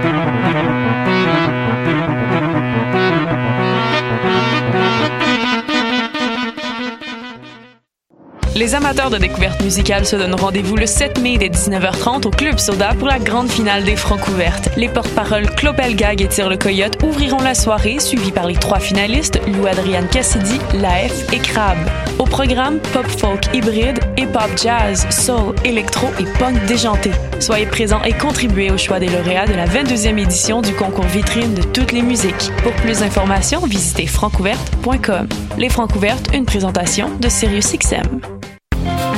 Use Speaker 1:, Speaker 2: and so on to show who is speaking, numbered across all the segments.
Speaker 1: Thank you. Les amateurs de découverte musicale se donnent rendez-vous le 7 mai dès 19h30 au Club Soda pour la grande finale des Francs ouvertes. Les porte-paroles Clopel Gag et Tire le Coyote ouvriront la soirée, suivis par les trois finalistes, Lou Adrian Cassidy, Laef et Crab. Au programme, pop folk hybride, hip-hop jazz, soul, électro et punk déjanté. Soyez présents et contribuez au choix des lauréats de la 22e édition du concours vitrine de toutes les musiques. Pour plus d'informations, visitez francouverte.com. Les Francs ouvertes, une présentation de SiriusXM.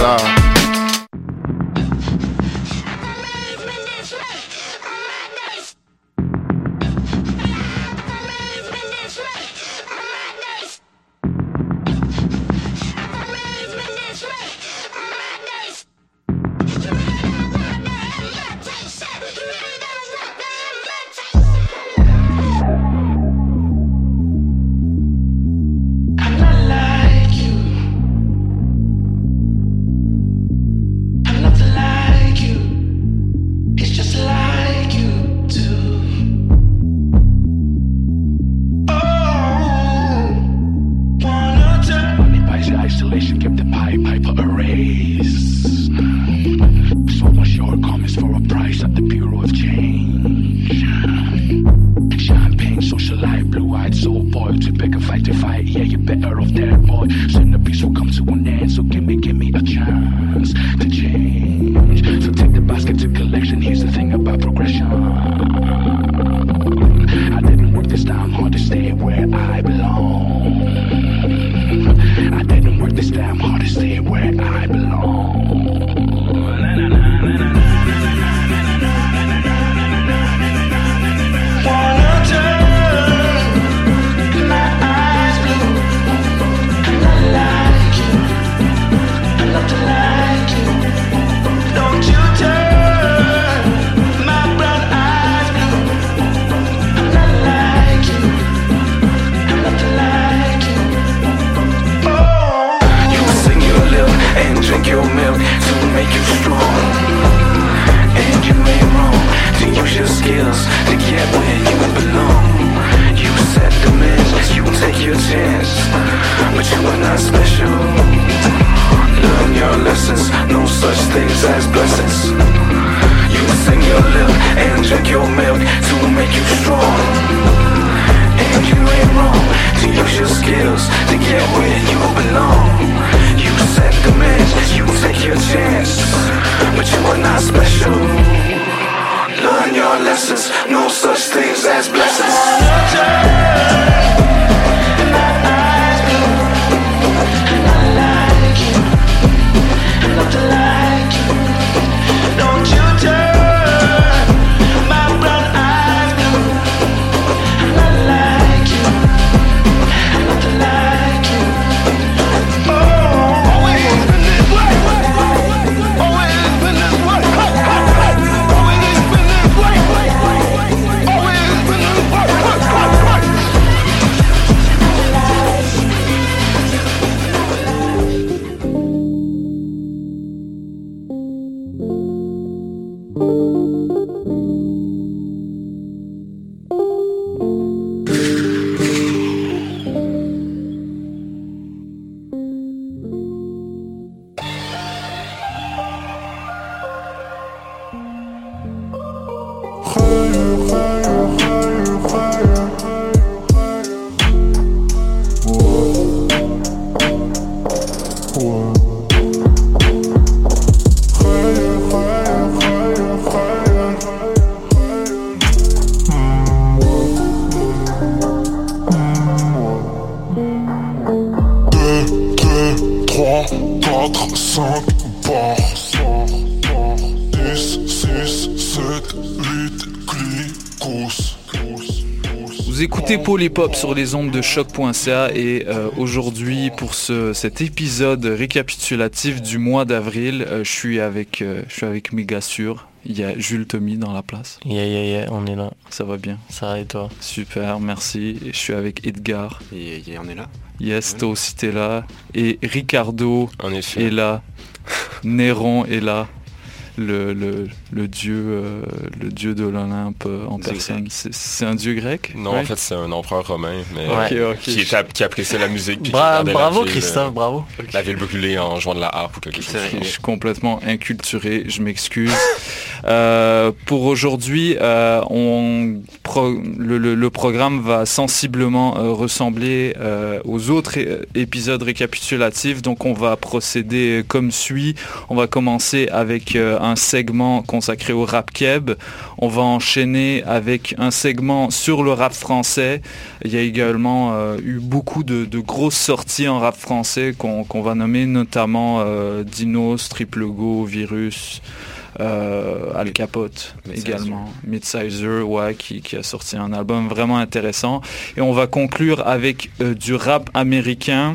Speaker 2: Voilà.
Speaker 3: About progression. I didn't work this time hard to stay where I belong.
Speaker 4: Drink your milk to make you strong. And you ain't wrong to use your skills to get where you belong. You set the measures, you take your chance, but you are not special. Learn your lessons, no such things as blessings. You sing your lip and drink your milk to make you strong. And you ain't wrong to use your skills to get where you belong. You set the measures, you take your chance, but you are not special. Learn your lessons, no such things as blessings.
Speaker 5: Écoutez Hop sur les ondes de choc.ca et euh, aujourd'hui pour ce, cet épisode récapitulatif du mois d'avril, euh, je suis avec euh, je suis avec méga sûr. Il y a Jules Tommy dans la place.
Speaker 6: Yeah, yeah, yeah, on est là.
Speaker 5: Ça va bien.
Speaker 6: Ça va et toi?
Speaker 5: Super, merci. Je suis avec Edgar.
Speaker 7: Et, et on est là.
Speaker 5: Yes, toi aussi t'es là. Et Ricardo
Speaker 7: En effet.
Speaker 5: est là. Néron est là. Le, le, le dieu euh, le dieu de l'Olympe euh, en
Speaker 7: Dieu
Speaker 5: personne. C'est un dieu grec?
Speaker 7: Non,
Speaker 5: Ouais.
Speaker 7: en fait, c'est un empereur romain, mais
Speaker 5: Ok,
Speaker 7: euh,
Speaker 5: ok.
Speaker 7: qui, était- qui appréciait la musique. puis qui
Speaker 6: Bra-
Speaker 7: regardait la
Speaker 6: bravo
Speaker 7: ville,
Speaker 6: Christophe,
Speaker 7: euh,
Speaker 6: bravo.
Speaker 7: La ville brûlée en jouant de la harpe ou quelque chose.
Speaker 5: Je suis complètement inculturé, je m'excuse. Euh, pour aujourd'hui, euh, on pro- le, le- le programme va sensiblement euh, ressembler euh, aux autres épisodes récapitulatifs. Donc on va procéder comme suit. On va commencer avec euh, un segment consacré au rap keb. On va enchaîner avec un segment sur le rap français. Il y a également euh, eu beaucoup de, de grosses sorties en rap français qu'on va nommer, notamment euh, Dinos, Triple Go, Virus, euh, Al Capote également, Midsizer, ouais, qui, qui a sorti un album vraiment intéressant. Et on va conclure avec euh, du rap américain.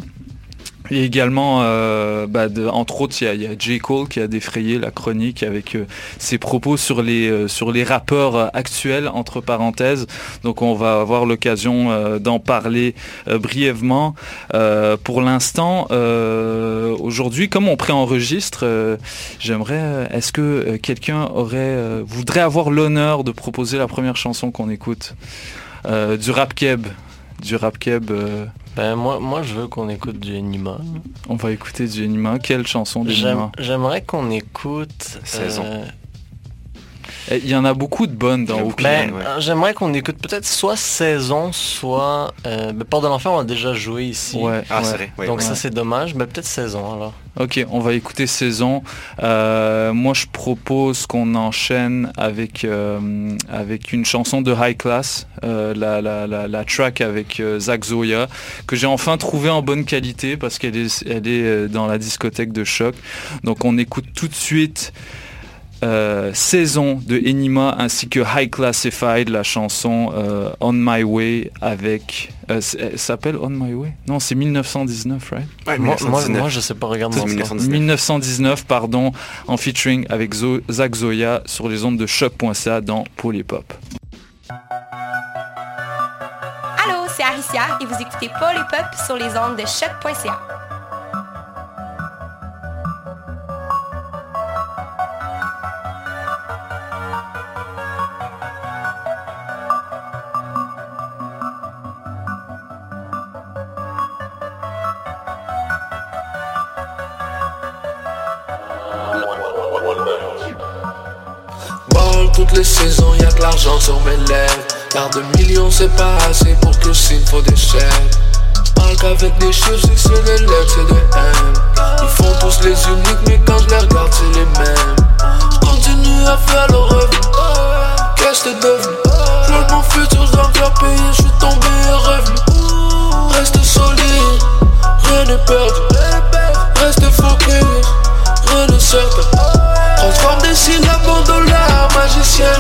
Speaker 5: Et également, euh, bah, entre autres, il y a, y J. Cole qui a défrayé la chronique avec euh, ses propos sur les, euh, sur les rappeurs actuels, entre parenthèses. Donc on va avoir l'occasion euh, d'en parler euh, brièvement. Pour l'instant, aujourd'hui, comme on préenregistre, j'aimerais, est-ce que quelqu'un voudrait avoir l'honneur de proposer la première chanson qu'on écoute Du rap keb? Du rap keb. euh,
Speaker 6: Ben moi, moi je veux qu'on écoute du Enima.
Speaker 5: on va écouter du Enima. Quelle chanson
Speaker 6: J'aime-
Speaker 5: d'Enima
Speaker 6: J'aimerais qu'on écoute.
Speaker 7: Saison.
Speaker 5: Eh, Il y en a beaucoup de bonnes dans OP.
Speaker 6: ben, euh, J'aimerais qu'on écoute peut-être soit Saison, soit. Euh, ben, Port de l'Enfer, on a déjà joué ici.
Speaker 5: Ouais,
Speaker 7: Ah,
Speaker 5: ouais.
Speaker 7: vrai. ouais,
Speaker 6: Donc
Speaker 7: ouais.
Speaker 6: ça c'est dommage. Ben, peut-être Saison alors.
Speaker 5: Ok, on va écouter Saison. Euh, moi, je propose qu'on enchaîne avec, euh, avec une chanson de High Class, euh, la, la, la, la track avec euh, Zach Zoya, que j'ai enfin trouvé en bonne qualité parce qu'elle est, elle est dans la discothèque de choc. Donc on écoute tout de suite euh, Saison de Enima ainsi que High Classified, la chanson euh, On My Way avec... euh, elle s'appelle On My Way? Non, c'est 1919, right?
Speaker 7: Ouais,
Speaker 6: Moi, moi,
Speaker 7: 1919.
Speaker 6: moi, je sais pas, regarde
Speaker 7: C'est
Speaker 6: mon score.
Speaker 7: 1919.
Speaker 5: 1919, pardon, en featuring avec Zo- Zach Zoya sur les ondes de choc.ca dans Hop.
Speaker 8: Allô, c'est Aricia et vous écoutez Paul et Pop sur les ondes de choc.ca.
Speaker 9: Saisons, y'a de l'argent sur mes lèvres. Car de millions, c'est pas assez pour que je signe, faut des chèques. Parle qu'avec des chiffres, c'est des lettres, c'est des M. Ils font tous les uniques, mais quand je les regarde, c'est les mêmes. Je continue à faire le revenu. Qu'est-ce que t'es devenu? J'veux mon futur, je dois je suis tombé et revenu. Reste solide, rien n'est perdu. Reste focus, rien n'est certain. Transforme des syllabes en magicien.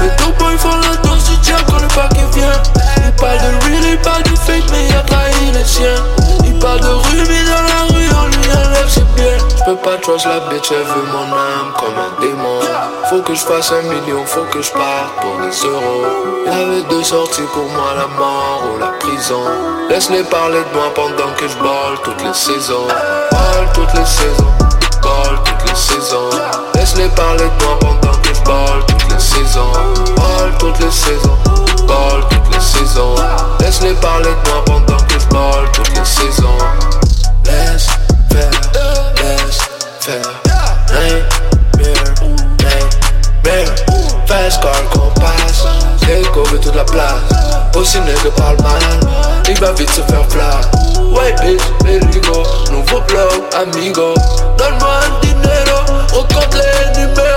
Speaker 9: Les deux boys font la danse du diable quand le paquet vient. Ils parlent de real, ils parlent de fake, mais y'a trahi les siens. Ils parlent de rue, mais dans la rue, on lui enlève ses biens. J'peux pas trust la bitch, elle veut mon âme comme un démon. Faut que je fasse un million, faut que je parte pour des euros. Y'avait deux sorties pour moi, la mort ou la prison. Laisse-les parler de moi pendant que je balle toutes les saisons. Balle toutes les saisons. Ball toutes les saisons Laisse-les parler de moi pendant que je ball toutes les saisons Ball toutes les saisons Ball toutes les saisons Laisse-les parler de moi pendant que je ball toutes les saisons Laisse faire, laisse faire. Nightmare, nightmare. Fast car qu'on passe. Take over toute la place. Aussi nègre parle mal Il va vite se faire flat Ouais bitch, Nouveau blog, amigo. Donne-moi un dinero Recompte les numéros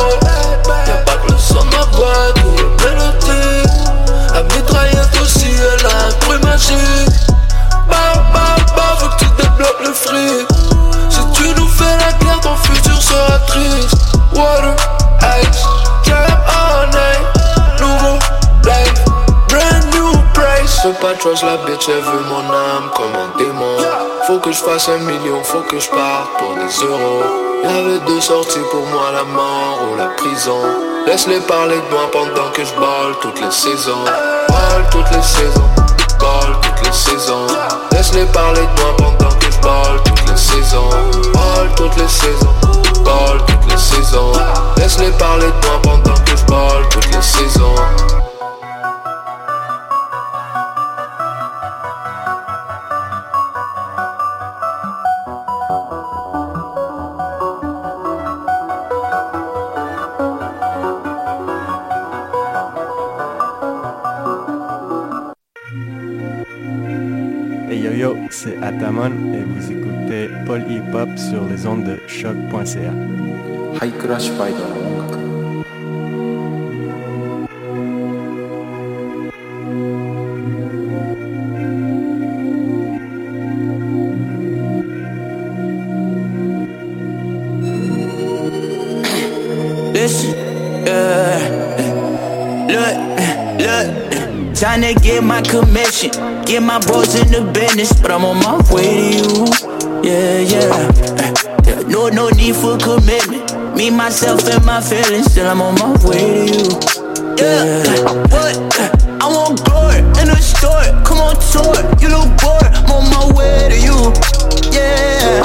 Speaker 9: voix qui. La mitraillette aussi, elle a un bruit magique. Bah, bah, bah, faut que tu débloques le fric. Si tu nous fais la guerre, ton futur sera triste. Water, ice, cap all night. Nouveau life, brand new price. Fais pas de la bitch, elle veut mon âme comme un démon. Faut que je fasse un million, faut que je parte pour des euros. Y'avait deux sorties pour moi, la mort ou la prison. Laisse-les parler de moi pendant que je balle toutes les saisons. Balle toutes les saisons, balle toutes les saisons. Laisse-les parler de moi pendant que je balle toutes les saisons. Balle toutes les saisons, balle toutes les saisons. Laisse-les parler de moi pendant que je balle toutes les saisons.
Speaker 10: yo, c'est Atamon et vous écoutez Paul Hip Hop sur les ondes de choc.ca.
Speaker 11: High Crash Trying to get my commission. Get my boy's in the business, but I'm on my way to you. Yeah, yeah. no, no need for commitment. Me, myself, and my feelings, still I'm on my way to you. Yeah, what? I want glory in the store. Come on, tour. You look bored. I'm on my way to you. Yeah.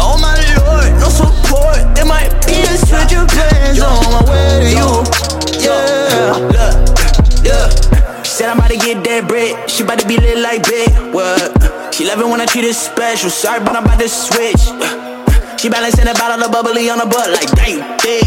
Speaker 11: Oh my lord, no support. There might be a switch of plans on my way to you. Yeah, look, said I'm about to get that bread. She about to be lit like big. What? She love it when I treat her special. Sorry, but I'm about to switch. She balancing a bottle of bubbly on her butt like dang, dick.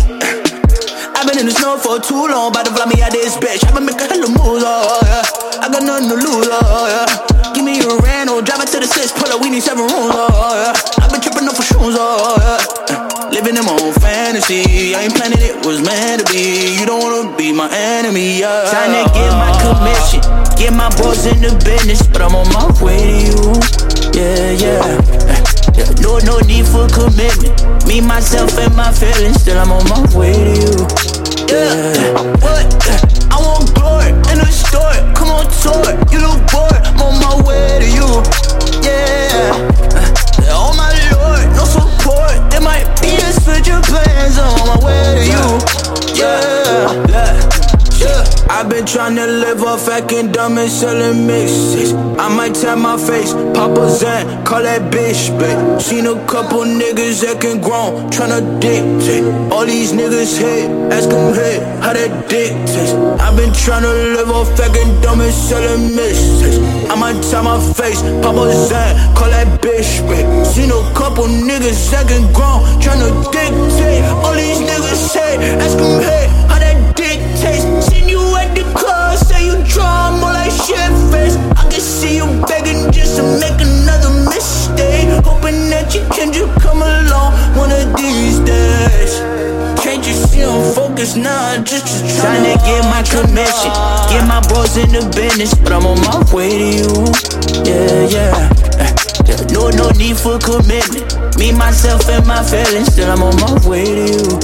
Speaker 11: I've been in the snow for too long, about to fly me out this bitch. I've been making hella moves, oh, oh yeah. I got nothing to lose, oh, oh yeah. Give me a rental, drive it to the six, pull up, we need seven rooms, oh, oh yeah. I've been tripping up for shoes, oh yeah. Living in my own fantasy, I ain't planning it was meant to be. You don't wanna be my enemy, yeah. Time to get my commission, get my boys in the business, but I'm on my way to you. Yeah, yeah. yeah. No, no need for commitment. Me, myself, and my feelings, still I'm on my way to you. Yeah, what? I want glory in the store. Come on, tour. You look bored. I'm on my way to you. Yeah. Plans on my way to you. Yeah. I've been trying to live off acting dumb and selling mixes. I might tap my face, Papa Zan, call that bitch, babe. Seen a couple niggas that acting grown, tryna dictate. All these niggas hate, ask them hey, how that dick taste. I've been trying to live off acting dumb and selling mixes. I might tap my face, Papa Zan, call that bitch, babe. Seen a couple niggas that acting grown, tryna dictate. All these niggas hate, ask them hey, how to make another mistake. Hoping that you can just come along one of these days. Can't you see I'm focused now? Just, just trying to get my commission, get my bros in the business, but I'm on my way to you. Yeah, yeah. Yeah. No, no need for commitment. Me, myself, and my feelings, still I'm on my way to you.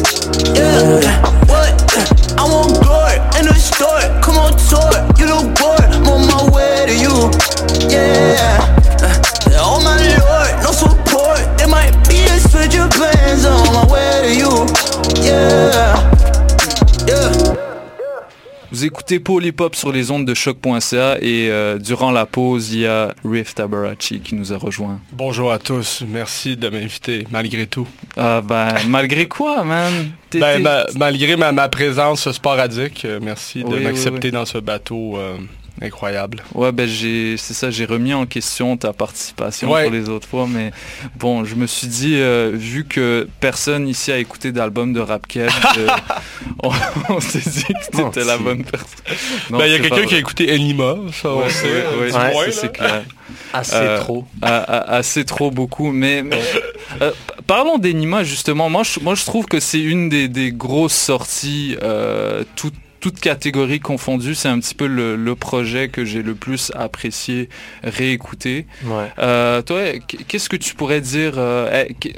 Speaker 11: Yeah, what? I want glory in the store. Come on, tour. You look bored. I'm on my way to you. Yeah. Uh, Oh my lord, no support. There might be a switch of plans I'm on my way to you.
Speaker 5: Vous écoutez Hop sur les ondes de choc.ca et euh, durant la pause, il y a Riff Tabarachi qui nous a rejoint.
Speaker 12: Bonjour à tous, merci de m'inviter, malgré tout.
Speaker 5: Ah ben, malgré quoi, man?
Speaker 12: Ben, ma- malgré ma, ma présence sporadique, euh, merci de
Speaker 5: Oui, oui,
Speaker 12: m'accepter
Speaker 5: oui.
Speaker 12: dans ce bateau euh, incroyable.
Speaker 5: Ouais, ben j'ai, c'est ça, j'ai remis en question ta participation
Speaker 12: Ouais.
Speaker 5: pour les autres fois, mais bon, je me suis dit, euh, vu que personne ici a écouté d'album de Rapked, euh, on, on s'est dit que t'étais la bonne personne.
Speaker 12: Ben, il y a quelqu'un qui a écouté Enima, ça on
Speaker 5: Ouais,
Speaker 12: sait.
Speaker 5: ouais, ouais, c'est clair.
Speaker 6: Assez
Speaker 5: Euh,
Speaker 6: trop.
Speaker 5: assez trop beaucoup. Mais, mais, euh, parlons d'Enima justement. Moi je, moi, je trouve que c'est une des, des grosses sorties, euh, toutes toutes catégories confondues. C'est un petit peu le, le projet que j'ai le plus apprécié réécouter.
Speaker 6: Ouais.
Speaker 5: Euh, toi, qu- qu'est-ce que tu pourrais dire, euh, eh,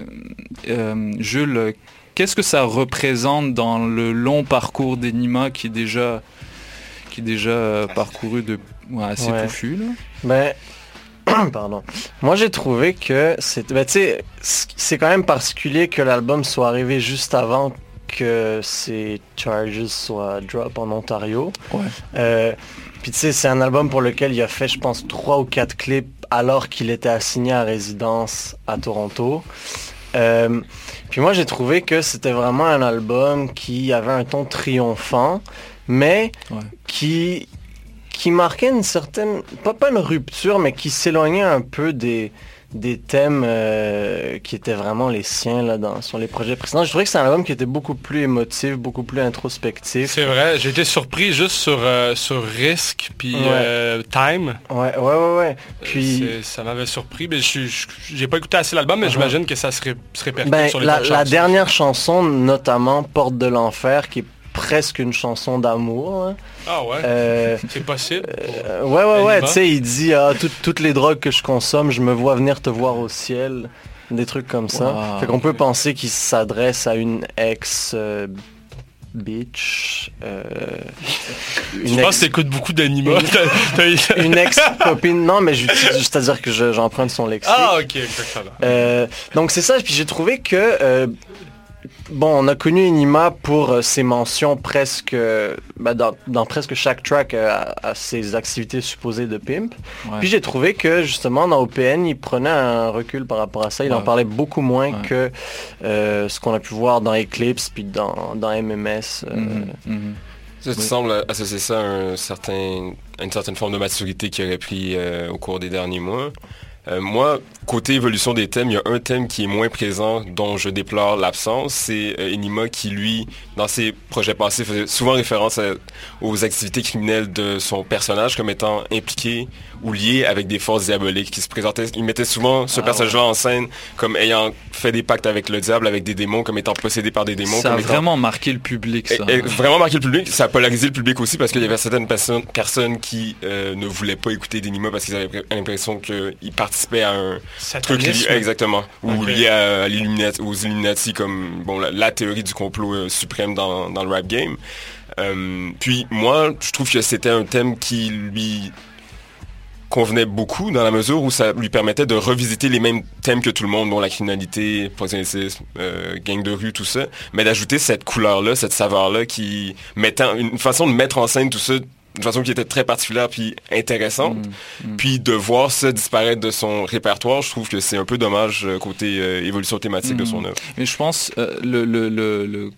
Speaker 5: euh, Jules Qu'est-ce que ça représente dans le long parcours d'Enima qui est déjà qui est déjà parcouru de, ouais, assez
Speaker 6: Ouais.
Speaker 5: touffu. Là?
Speaker 6: Ben, pardon. Moi, j'ai trouvé que c'est, ben, c'est quand même particulier que l'album soit arrivé juste avant que ces charges soient drop en Ontario.
Speaker 5: Ouais.
Speaker 6: Euh, puis tu sais, c'est un album pour lequel il a fait, je pense, trois ou quatre clips alors qu'il était assigné à résidence à Toronto. Euh, puis moi, j'ai trouvé que c'était vraiment un album qui avait un ton triomphant, mais qui qui marquait une certaine, pas, pas une rupture, mais qui s'éloignait un peu des, des thèmes euh, qui étaient vraiment les siens là, dans, sur les projets précédents. Je trouvais que c'est un album qui était beaucoup plus émotif, beaucoup plus introspectif.
Speaker 12: C'est vrai, j'ai été surpris juste sur, euh, sur Risk puis
Speaker 6: Ouais.
Speaker 12: euh, Time.
Speaker 6: Ouais, ouais, ouais, ouais. Puis,
Speaker 12: ça m'avait surpris, mais je- j'ai pas écouté assez l'album, mais
Speaker 6: Uh-huh.
Speaker 12: j'imagine que ça se, ré- se répercute
Speaker 6: ben,
Speaker 12: sur les
Speaker 6: la, la dernière chanson, notamment Porte de l'enfer, qui est presque une chanson d'amour. hein.
Speaker 12: Ah ouais,
Speaker 6: Euh,
Speaker 12: c'est possible.
Speaker 6: Euh, ouais, ouais, ouais, tu sais, il dit ah, tout- toutes les drogues que je consomme, je me vois venir te voir au ciel. Des trucs comme ça.
Speaker 5: Wow.
Speaker 6: fait qu'on peut penser qu'il s'adresse à une ex euh, bitch. euh,
Speaker 12: Je pense que t'écoutes beaucoup d'anima. T'as- t'as-
Speaker 6: une ex-copine. Non, mais j'utilise- c'est-à-dire que je- j'emprunte son lexique.
Speaker 12: Ah ok, exactement.
Speaker 6: Euh, donc c'est ça, puis j'ai trouvé que euh, bon, on a connu Enima pour euh, ses mentions presque euh, bah, dans, dans presque chaque track euh, à, à ses activités supposées de pimp.
Speaker 5: Ouais.
Speaker 6: Puis j'ai trouvé que justement dans OPN, il prenait un recul par rapport à ça. Il en parlait beaucoup moins
Speaker 5: Ouais.
Speaker 6: que euh, ce qu'on a pu voir dans Eclipse puis dans, dans MMS. euh,
Speaker 5: Mhm, mhm.
Speaker 7: Ça, tu sembles associer ça à, un certain, à une certaine forme de maturité qu'il aurait pris euh, au cours des derniers mois. Euh, moi, côté évolution des thèmes, il y a un thème qui est moins présent, dont je déplore l'absence. C'est euh, Enima qui, lui, dans ses projets passés, faisait souvent référence aux activités criminelles de son personnage comme étant impliqué ou lié avec des forces diaboliques qui se présentaient. Il mettait souvent ce
Speaker 5: Ah
Speaker 7: personnage-là en scène comme ayant fait des pactes avec le diable, avec des démons, comme étant possédé par des démons.
Speaker 5: Ça a
Speaker 7: étant-
Speaker 5: vraiment marqué le public, ça.
Speaker 7: et- et vraiment marqué le public, ça a polarisé le public aussi parce qu'il y avait certaines personnes, personnes qui euh, ne voulaient pas écouter d'Enima parce qu'ils avaient pr- l'impression qu'ils participaient à un truc lié, exactement, ou lié à, aux Illuminati comme bon la, la théorie du complot euh, suprême dans, dans le rap game. Euh, puis moi, je trouve que c'était un thème qui lui convenait beaucoup dans la mesure où ça lui permettait de revisiter les mêmes thèmes que tout le monde, dont la criminalité, proxénétisme, euh, gang de rue, tout ça, mais d'ajouter cette couleur-là, cette saveur-là qui mettant une façon de mettre en scène tout ça d'une façon qui était très particulière puis intéressante. Puis de voir ça disparaître de son répertoire, je trouve que c'est un peu dommage euh, côté euh, évolution thématique de son
Speaker 5: Mhm.
Speaker 7: œuvre.
Speaker 5: Mais je pense euh, le, le, le, le-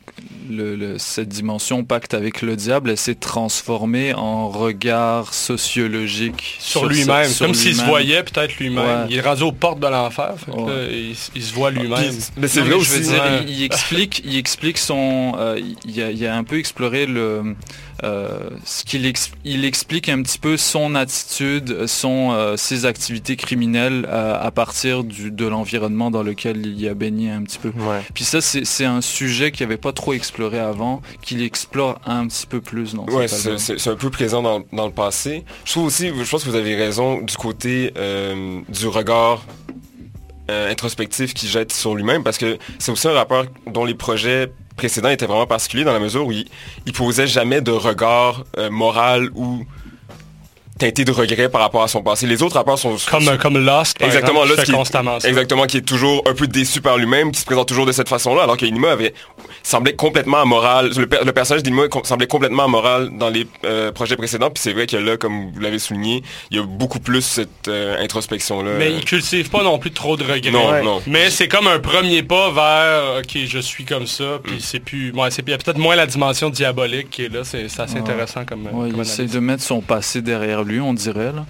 Speaker 5: le- le- cette dimension pacte avec le diable, elle s'est transformée en regard sociologique
Speaker 12: Sur lui-même, comme s'il se voyait peut-être lui-même.
Speaker 5: Ouais.
Speaker 12: Il est rendu aux portes de l'enfer,
Speaker 5: Ouais.
Speaker 12: il, il se voit lui-même.
Speaker 7: mais c'est vrai
Speaker 5: mais
Speaker 7: aussi.
Speaker 5: Je veux dire,
Speaker 12: ouais.
Speaker 5: il, il explique, il explique son, euh, il, a, il a un peu exploré le, euh, ce qu'il ex- il explique un petit peu son attitude, son, euh, ses activités criminelles euh, à partir du, de l'environnement dans lequel il y a baigné un petit peu.
Speaker 6: Ouais.
Speaker 5: Puis ça, c'est un sujet qu'il n'avait pas trop exploré avant, qu'il explore un petit peu plus dans
Speaker 7: Ouais, c'est un peu présent dans, dans le passé. Je trouve aussi, je pense que vous avez raison du côté euh, du regard euh, introspectif qu'il jette sur lui-même parce que c'est aussi un rappeur dont les projets précédents étaient vraiment particuliers dans la mesure où il, posait jamais de regard euh, moral ou teinté de regret par rapport à son passé. Les autres rappeurs sont
Speaker 12: Comme, comme Lost, par
Speaker 7: exactement
Speaker 12: exemple,
Speaker 7: Lost
Speaker 12: fait
Speaker 7: qui est-
Speaker 12: constamment ça.
Speaker 7: exactement qui est toujours un peu déçu par lui-même qui se présente toujours de cette façon-là alors que Inima avait semblait complètement amoral le, le personnage d'Inima semblait complètement amoral dans les euh, projets précédents puis c'est vrai que là comme vous l'avez souligné il y a beaucoup plus cette euh, introspection là
Speaker 12: Mais il cultive pas non plus trop de regrets.
Speaker 7: Non,
Speaker 12: Ouais.
Speaker 7: non.
Speaker 12: Mais c'est comme un premier pas vers OK, je suis comme ça, puis c'est plus. Ouais, c'est il y a peut-être moins la dimension diabolique qui est là. C'est c'est assez
Speaker 5: Ouais.
Speaker 12: intéressant comme.
Speaker 5: Ouais,
Speaker 12: comme
Speaker 5: il essaie de mettre son passé derrière lui, on dirait. là.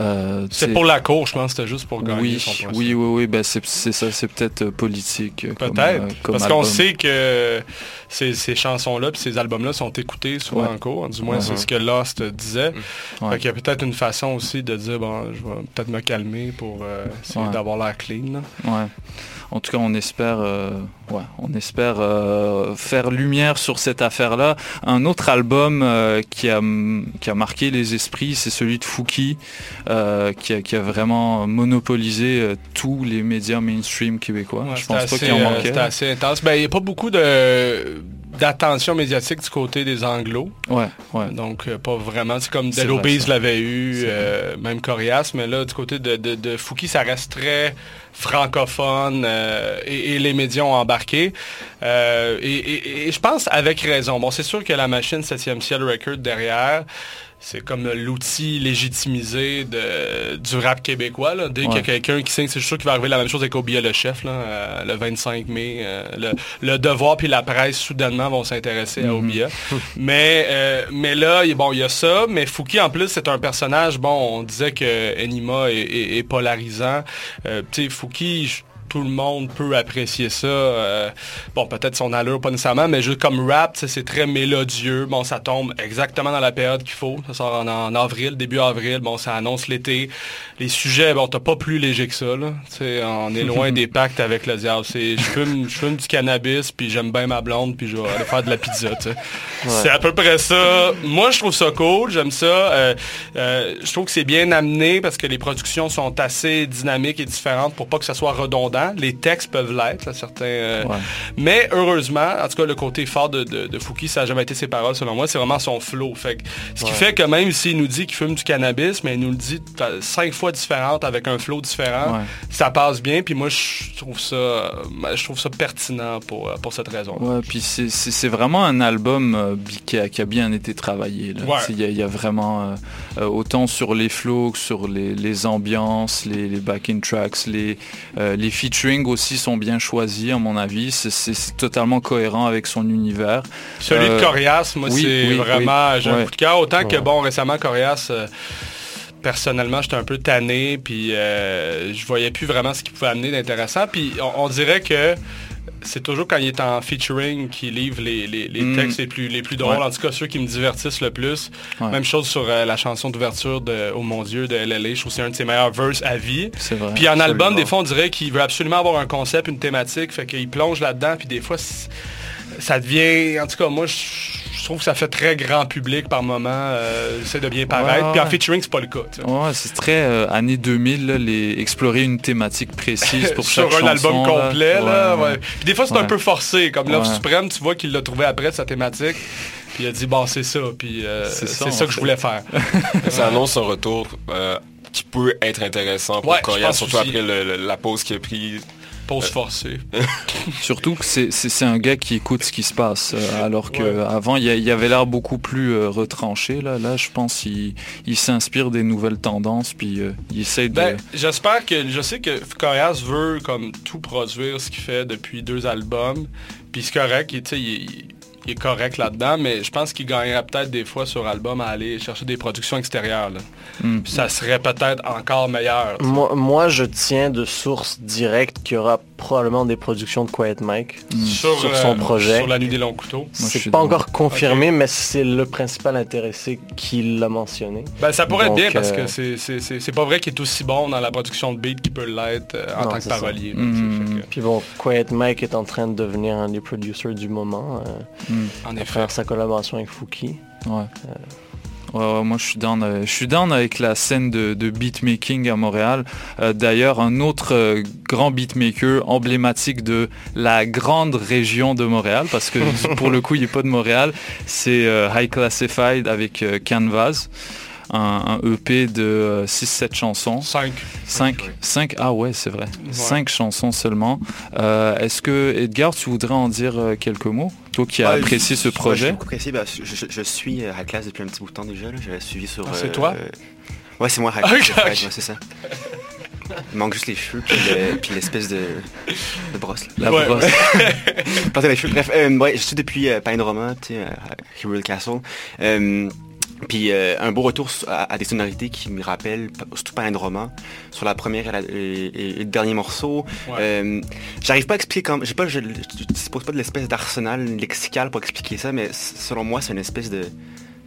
Speaker 5: Euh,
Speaker 12: C'est pour la cour, je pense, c'était juste pour gagner
Speaker 5: oui,
Speaker 12: son
Speaker 5: oui, oui, oui, ben c'est ça, c'est peut-être euh, politique. euh,
Speaker 12: Peut-être. parce qu'on sait que ces, ces chansons-là puis ces albums-là sont écoutés souvent
Speaker 5: Ouais.
Speaker 12: en cours. Du moins, c'est ce que Lost disait.
Speaker 5: Ouais.
Speaker 12: Fait qu'il y a peut-être une façon aussi de dire, bon, je vais peut-être me calmer pour euh, essayer
Speaker 5: Ouais.
Speaker 12: d'avoir l'air clean.
Speaker 5: En tout cas, on espère, euh, ouais, on espère euh, faire lumière sur cette affaire-là. Un autre album euh, qui, a, qui a marqué les esprits, c'est celui de Fouki, euh, qui, a, qui a vraiment monopolisé euh, tous les médias mainstream québécois.
Speaker 12: Ouais,
Speaker 5: Je pense pas qu'il en
Speaker 12: euh,
Speaker 5: manquait.
Speaker 12: C'était assez intense. Ben, il n'y a pas beaucoup de... d'attention médiatique du côté des anglos.
Speaker 5: Ouais, ouais.
Speaker 12: Donc, euh, pas vraiment. C'est comme
Speaker 5: ça.
Speaker 12: l'avait eu, euh, même Corias, mais là, du côté de, de, de Fouki, ça reste très francophone euh, et, et les médias ont embarqué. Et, et- et je pense avec raison. Bon, c'est sûr que la machine 7e ciel record derrière, c'est comme l'outil légitimisé de, du rap québécois. là. Dès qu'il y a quelqu'un qui signe, c'est sûr qu'il va arriver la même chose avec Obia le chef, là, euh, le 25 mai. euh, le, le Devoir puis la presse, soudainement, vont s'intéresser à
Speaker 5: Mhm.
Speaker 12: Obia. mais, euh, mais là, il- bon, il y a ça. Mais Fouki, en plus, c'est un personnage, bon, on disait que Enima est, est- est polarisant. Euh, tu sais, Fouki... tout le monde peut apprécier ça. euh, bon, peut-être son allure, pas nécessairement, mais juste comme rap, c'est très mélodieux. Bon, ça tombe exactement dans la période qu'il faut. Ça sort en, en avril, début avril. Bon, ça annonce l'été. Les sujets, bon, t'as pas plus léger que ça. Là. Tu sais, on est loin des pactes avec le diable. C'est, je fume, je fume du cannabis, puis j'aime bien ma blonde, puis je vais aller faire de la pizza. C'est à peu près ça. Moi, je trouve ça cool. J'aime ça. Euh, euh, je trouve que c'est bien amené parce que les productions sont assez dynamiques et différentes pour pas que ça soit redondant. Les textes peuvent l'être, certains. euh, Mais heureusement, en tout cas, le côté fort de, de, de Fouki, ça n'a jamais été ses paroles, selon moi. C'est vraiment son flow. Fait que, ce qui
Speaker 6: Ouais.
Speaker 12: fait que même s'il nous dit qu'il fume du cannabis, mais il nous le dit cinq fois différente avec un flow différent,
Speaker 5: Ouais.
Speaker 12: ça passe bien. Puis moi, je trouve ça, euh, je trouve ça pertinent pour, euh, pour cette raison.
Speaker 5: Ouais, puis c'est- vraiment un album euh, qui, a, qui a bien été travaillé. Il y, a- il y a vraiment euh, autant sur les flows que sur les, les ambiances, les, les backing tracks, les, les featuring aussi sont bien choisis à mon avis. C'est- C'est c'est totalement cohérent avec son univers.
Speaker 12: Celui de
Speaker 5: Euh,
Speaker 12: Corias, moi,
Speaker 5: oui,
Speaker 12: c'est
Speaker 5: oui,
Speaker 12: vraiment,
Speaker 5: oui.
Speaker 12: j'ai un
Speaker 5: Ouais.
Speaker 12: coup de cœur. Autant que, bon, récemment, Corias, euh, personnellement, j'étais un peu tanné, puis euh, je voyais plus vraiment ce qu'il pouvait amener d'intéressant. Puis on, on dirait que c'est toujours quand il est en featuring qu'il livre les, les- les
Speaker 5: Mm.
Speaker 12: textes les plus, les plus drôles,
Speaker 5: Ouais.
Speaker 12: en tout cas ceux qui me divertissent le plus.
Speaker 5: Ouais.
Speaker 12: Même chose sur euh, la chanson d'ouverture de Oh mon Dieu de LLA, je trouve que c'est un de ses meilleurs verses à vie.
Speaker 5: Vrai.
Speaker 12: Puis en album,
Speaker 5: Absolument.
Speaker 12: des fois, on dirait qu'il veut absolument avoir un concept, une thématique, fait qu'il plonge là-dedans, puis des fois, ça devient... En tout cas, moi, je je trouve que ça fait très grand public par moment. Euh, J'essaie de bien paraître.
Speaker 5: Ouais,
Speaker 12: Puis en featuring, c'est pas le cas.
Speaker 5: Ouais, c'est très euh, années 2000, là, les, explorer une thématique précise pour
Speaker 12: sur
Speaker 5: chaque
Speaker 12: un album
Speaker 5: chanson,
Speaker 12: complet. Là,
Speaker 5: Ouais,
Speaker 12: ouais.
Speaker 5: ouais.
Speaker 12: Puis des fois, c'est un peu forcé. Comme Love
Speaker 5: Ouais.
Speaker 12: Supreme, tu vois qu'il l'a trouvé après, sa thématique. Puis il a dit, bon, c'est ça. Puis euh,
Speaker 7: C'est
Speaker 12: c'est
Speaker 7: ça,
Speaker 12: que je voulais faire.
Speaker 7: Ça annonce un retour euh, qui peut être intéressant pour
Speaker 12: Ouais,
Speaker 7: surtout
Speaker 12: aussi.
Speaker 7: après le- le- la pause qu'il a pris.
Speaker 12: Pause forcée.
Speaker 5: Surtout que c'est- un gars qui écoute ce qui se passe, euh, alors
Speaker 12: Ouais.
Speaker 5: qu'avant il, y avait l'air beaucoup plus euh, retranché. Là, là je pense qu'il il s'inspire des nouvelles tendances, puis euh, il essaie de...
Speaker 12: Ben, j'espère que je sais que Corias veut comme tout produire ce qu'il fait depuis deux albums. Puis c'est correct, il, tu sais, il, il est correct là-dedans, mais je pense qu'il gagnerait peut-être des fois sur album à aller chercher des productions extérieures. là.
Speaker 5: Mm.
Speaker 12: Puis ça serait peut-être encore meilleur.
Speaker 6: Moi, moi, je tiens de source directe qu'il y aura probablement des productions de Quiet Mike sur,
Speaker 12: Sur,
Speaker 6: son
Speaker 12: euh,
Speaker 6: projet.
Speaker 12: sur la nuit des longs couteaux.
Speaker 6: C'est pas encore confirmé, mais c'est le principal intéressé qui l'a mentionné.
Speaker 12: Ben, ça pourrait
Speaker 6: Donc,
Speaker 12: être bien parce
Speaker 6: euh,
Speaker 12: que c'est- c'est c'est- c'est pas vrai qu'il est aussi bon dans la production de beat qu'il peut l'être euh, en
Speaker 6: non,
Speaker 12: tant que parolier.
Speaker 5: Mm.
Speaker 12: que-
Speaker 6: Puis bon, Quiet Mike est en train de devenir un des producers du moment. euh,
Speaker 5: Mm.
Speaker 12: En
Speaker 6: à
Speaker 12: effet.
Speaker 6: sa collaboration avec Fouki.
Speaker 5: Ouais. Ouais, ouais, moi je suis down, euh, je suis down avec la scène de, de beatmaking à Montréal. Euh, D'ailleurs, un autre euh, grand beatmaker emblématique de la grande région de Montréal, parce que pour le coup il n'est pas de Montréal, c'est High Classified avec Canvas. Un, un EP de 6-7 chansons.
Speaker 12: 5.
Speaker 5: 5, 5, ah ouais, c'est vrai. 5 chansons seulement. Euh, Est-ce que, Edgar, tu voudrais en dire euh, quelques mots? Toi qui as
Speaker 13: Ouais,
Speaker 5: apprécié
Speaker 13: je-
Speaker 5: ce
Speaker 13: ouais,
Speaker 5: projet.
Speaker 13: J'ai beaucoup apprécié. Bah, je, je- je suis euh, à la classe depuis un petit bout de temps déjà. là. J'avais suivi sur.
Speaker 12: Ah, c'est
Speaker 13: euh,
Speaker 12: toi?
Speaker 13: Euh, Ouais, c'est moi.
Speaker 12: Ok,
Speaker 13: Hack Class,
Speaker 12: ok.
Speaker 13: ouais, ouais, c'est ça. Il manque juste les cheveux puis le- puis l'espèce de, de brosse. là.
Speaker 5: La Ouais. brosse.
Speaker 13: Les cheveux. Bref, euh, ouais, je suis depuis euh, Pine Roma, tu sais, à Hero Castle. Puis euh, un beau retour à, à des sonorités qui me rappellent, surtout Pine Roma, sur la première et, la- et- et- et le dernier morceau.
Speaker 12: Ouais.
Speaker 13: Euh, J'arrive pas à expliquer comme, j'ai pas, je, je dispose pas de l'espèce d'arsenal lexical pour expliquer ça, mais selon moi, c'est une espèce de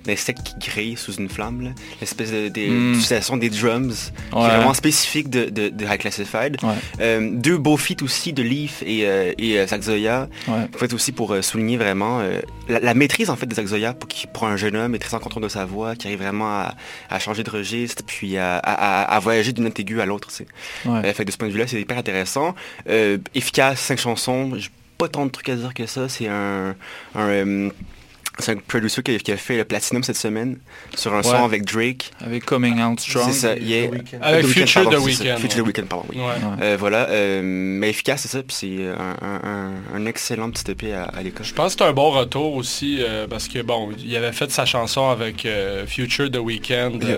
Speaker 13: d'insecte qui grille sous une flamme, là. l'espèce de, de-
Speaker 5: Mm.
Speaker 13: d'utilisation des drums, qui est vraiment spécifique de, de, de High Classified.
Speaker 5: Ouais.
Speaker 13: Euh, deux beaux feats aussi de Leaf et, euh, et.
Speaker 5: Ouais.
Speaker 13: En fait aussi pour euh, souligner vraiment euh, la, la maîtrise en fait de Zach Zoya pour, qui, pour un jeune homme est très en contrôle de sa voix, qui arrive vraiment à, à changer de registre, puis à, à, voyager d'une note aiguë à l'autre. tu sais.
Speaker 5: Ouais.
Speaker 13: Fait de ce point de vue-là, c'est hyper intéressant. Efficace, cinq chansons. Pas tant de trucs à dire que ça. C'est un, un, c'est un producer qui a, qui a fait le Platinum cette semaine sur un
Speaker 5: Ouais.
Speaker 13: son avec Drake.
Speaker 5: Avec Coming Out Strong.
Speaker 13: C'est ça, yeah.
Speaker 12: Avec
Speaker 13: The
Speaker 12: Future
Speaker 13: pardon,
Speaker 12: The. Weeknd,
Speaker 13: Future
Speaker 12: ouais.
Speaker 13: The Weeknd, pardon, oui.
Speaker 12: Ouais.
Speaker 13: Euh, voilà, euh, mais efficace, c'est ça, puis c'est un, un, excellent petit EP à, à l'école.
Speaker 12: Je pense que c'est un bon retour aussi euh, parce que bon, il avait fait sa chanson avec euh, Future The Weeknd euh,
Speaker 13: Yeah.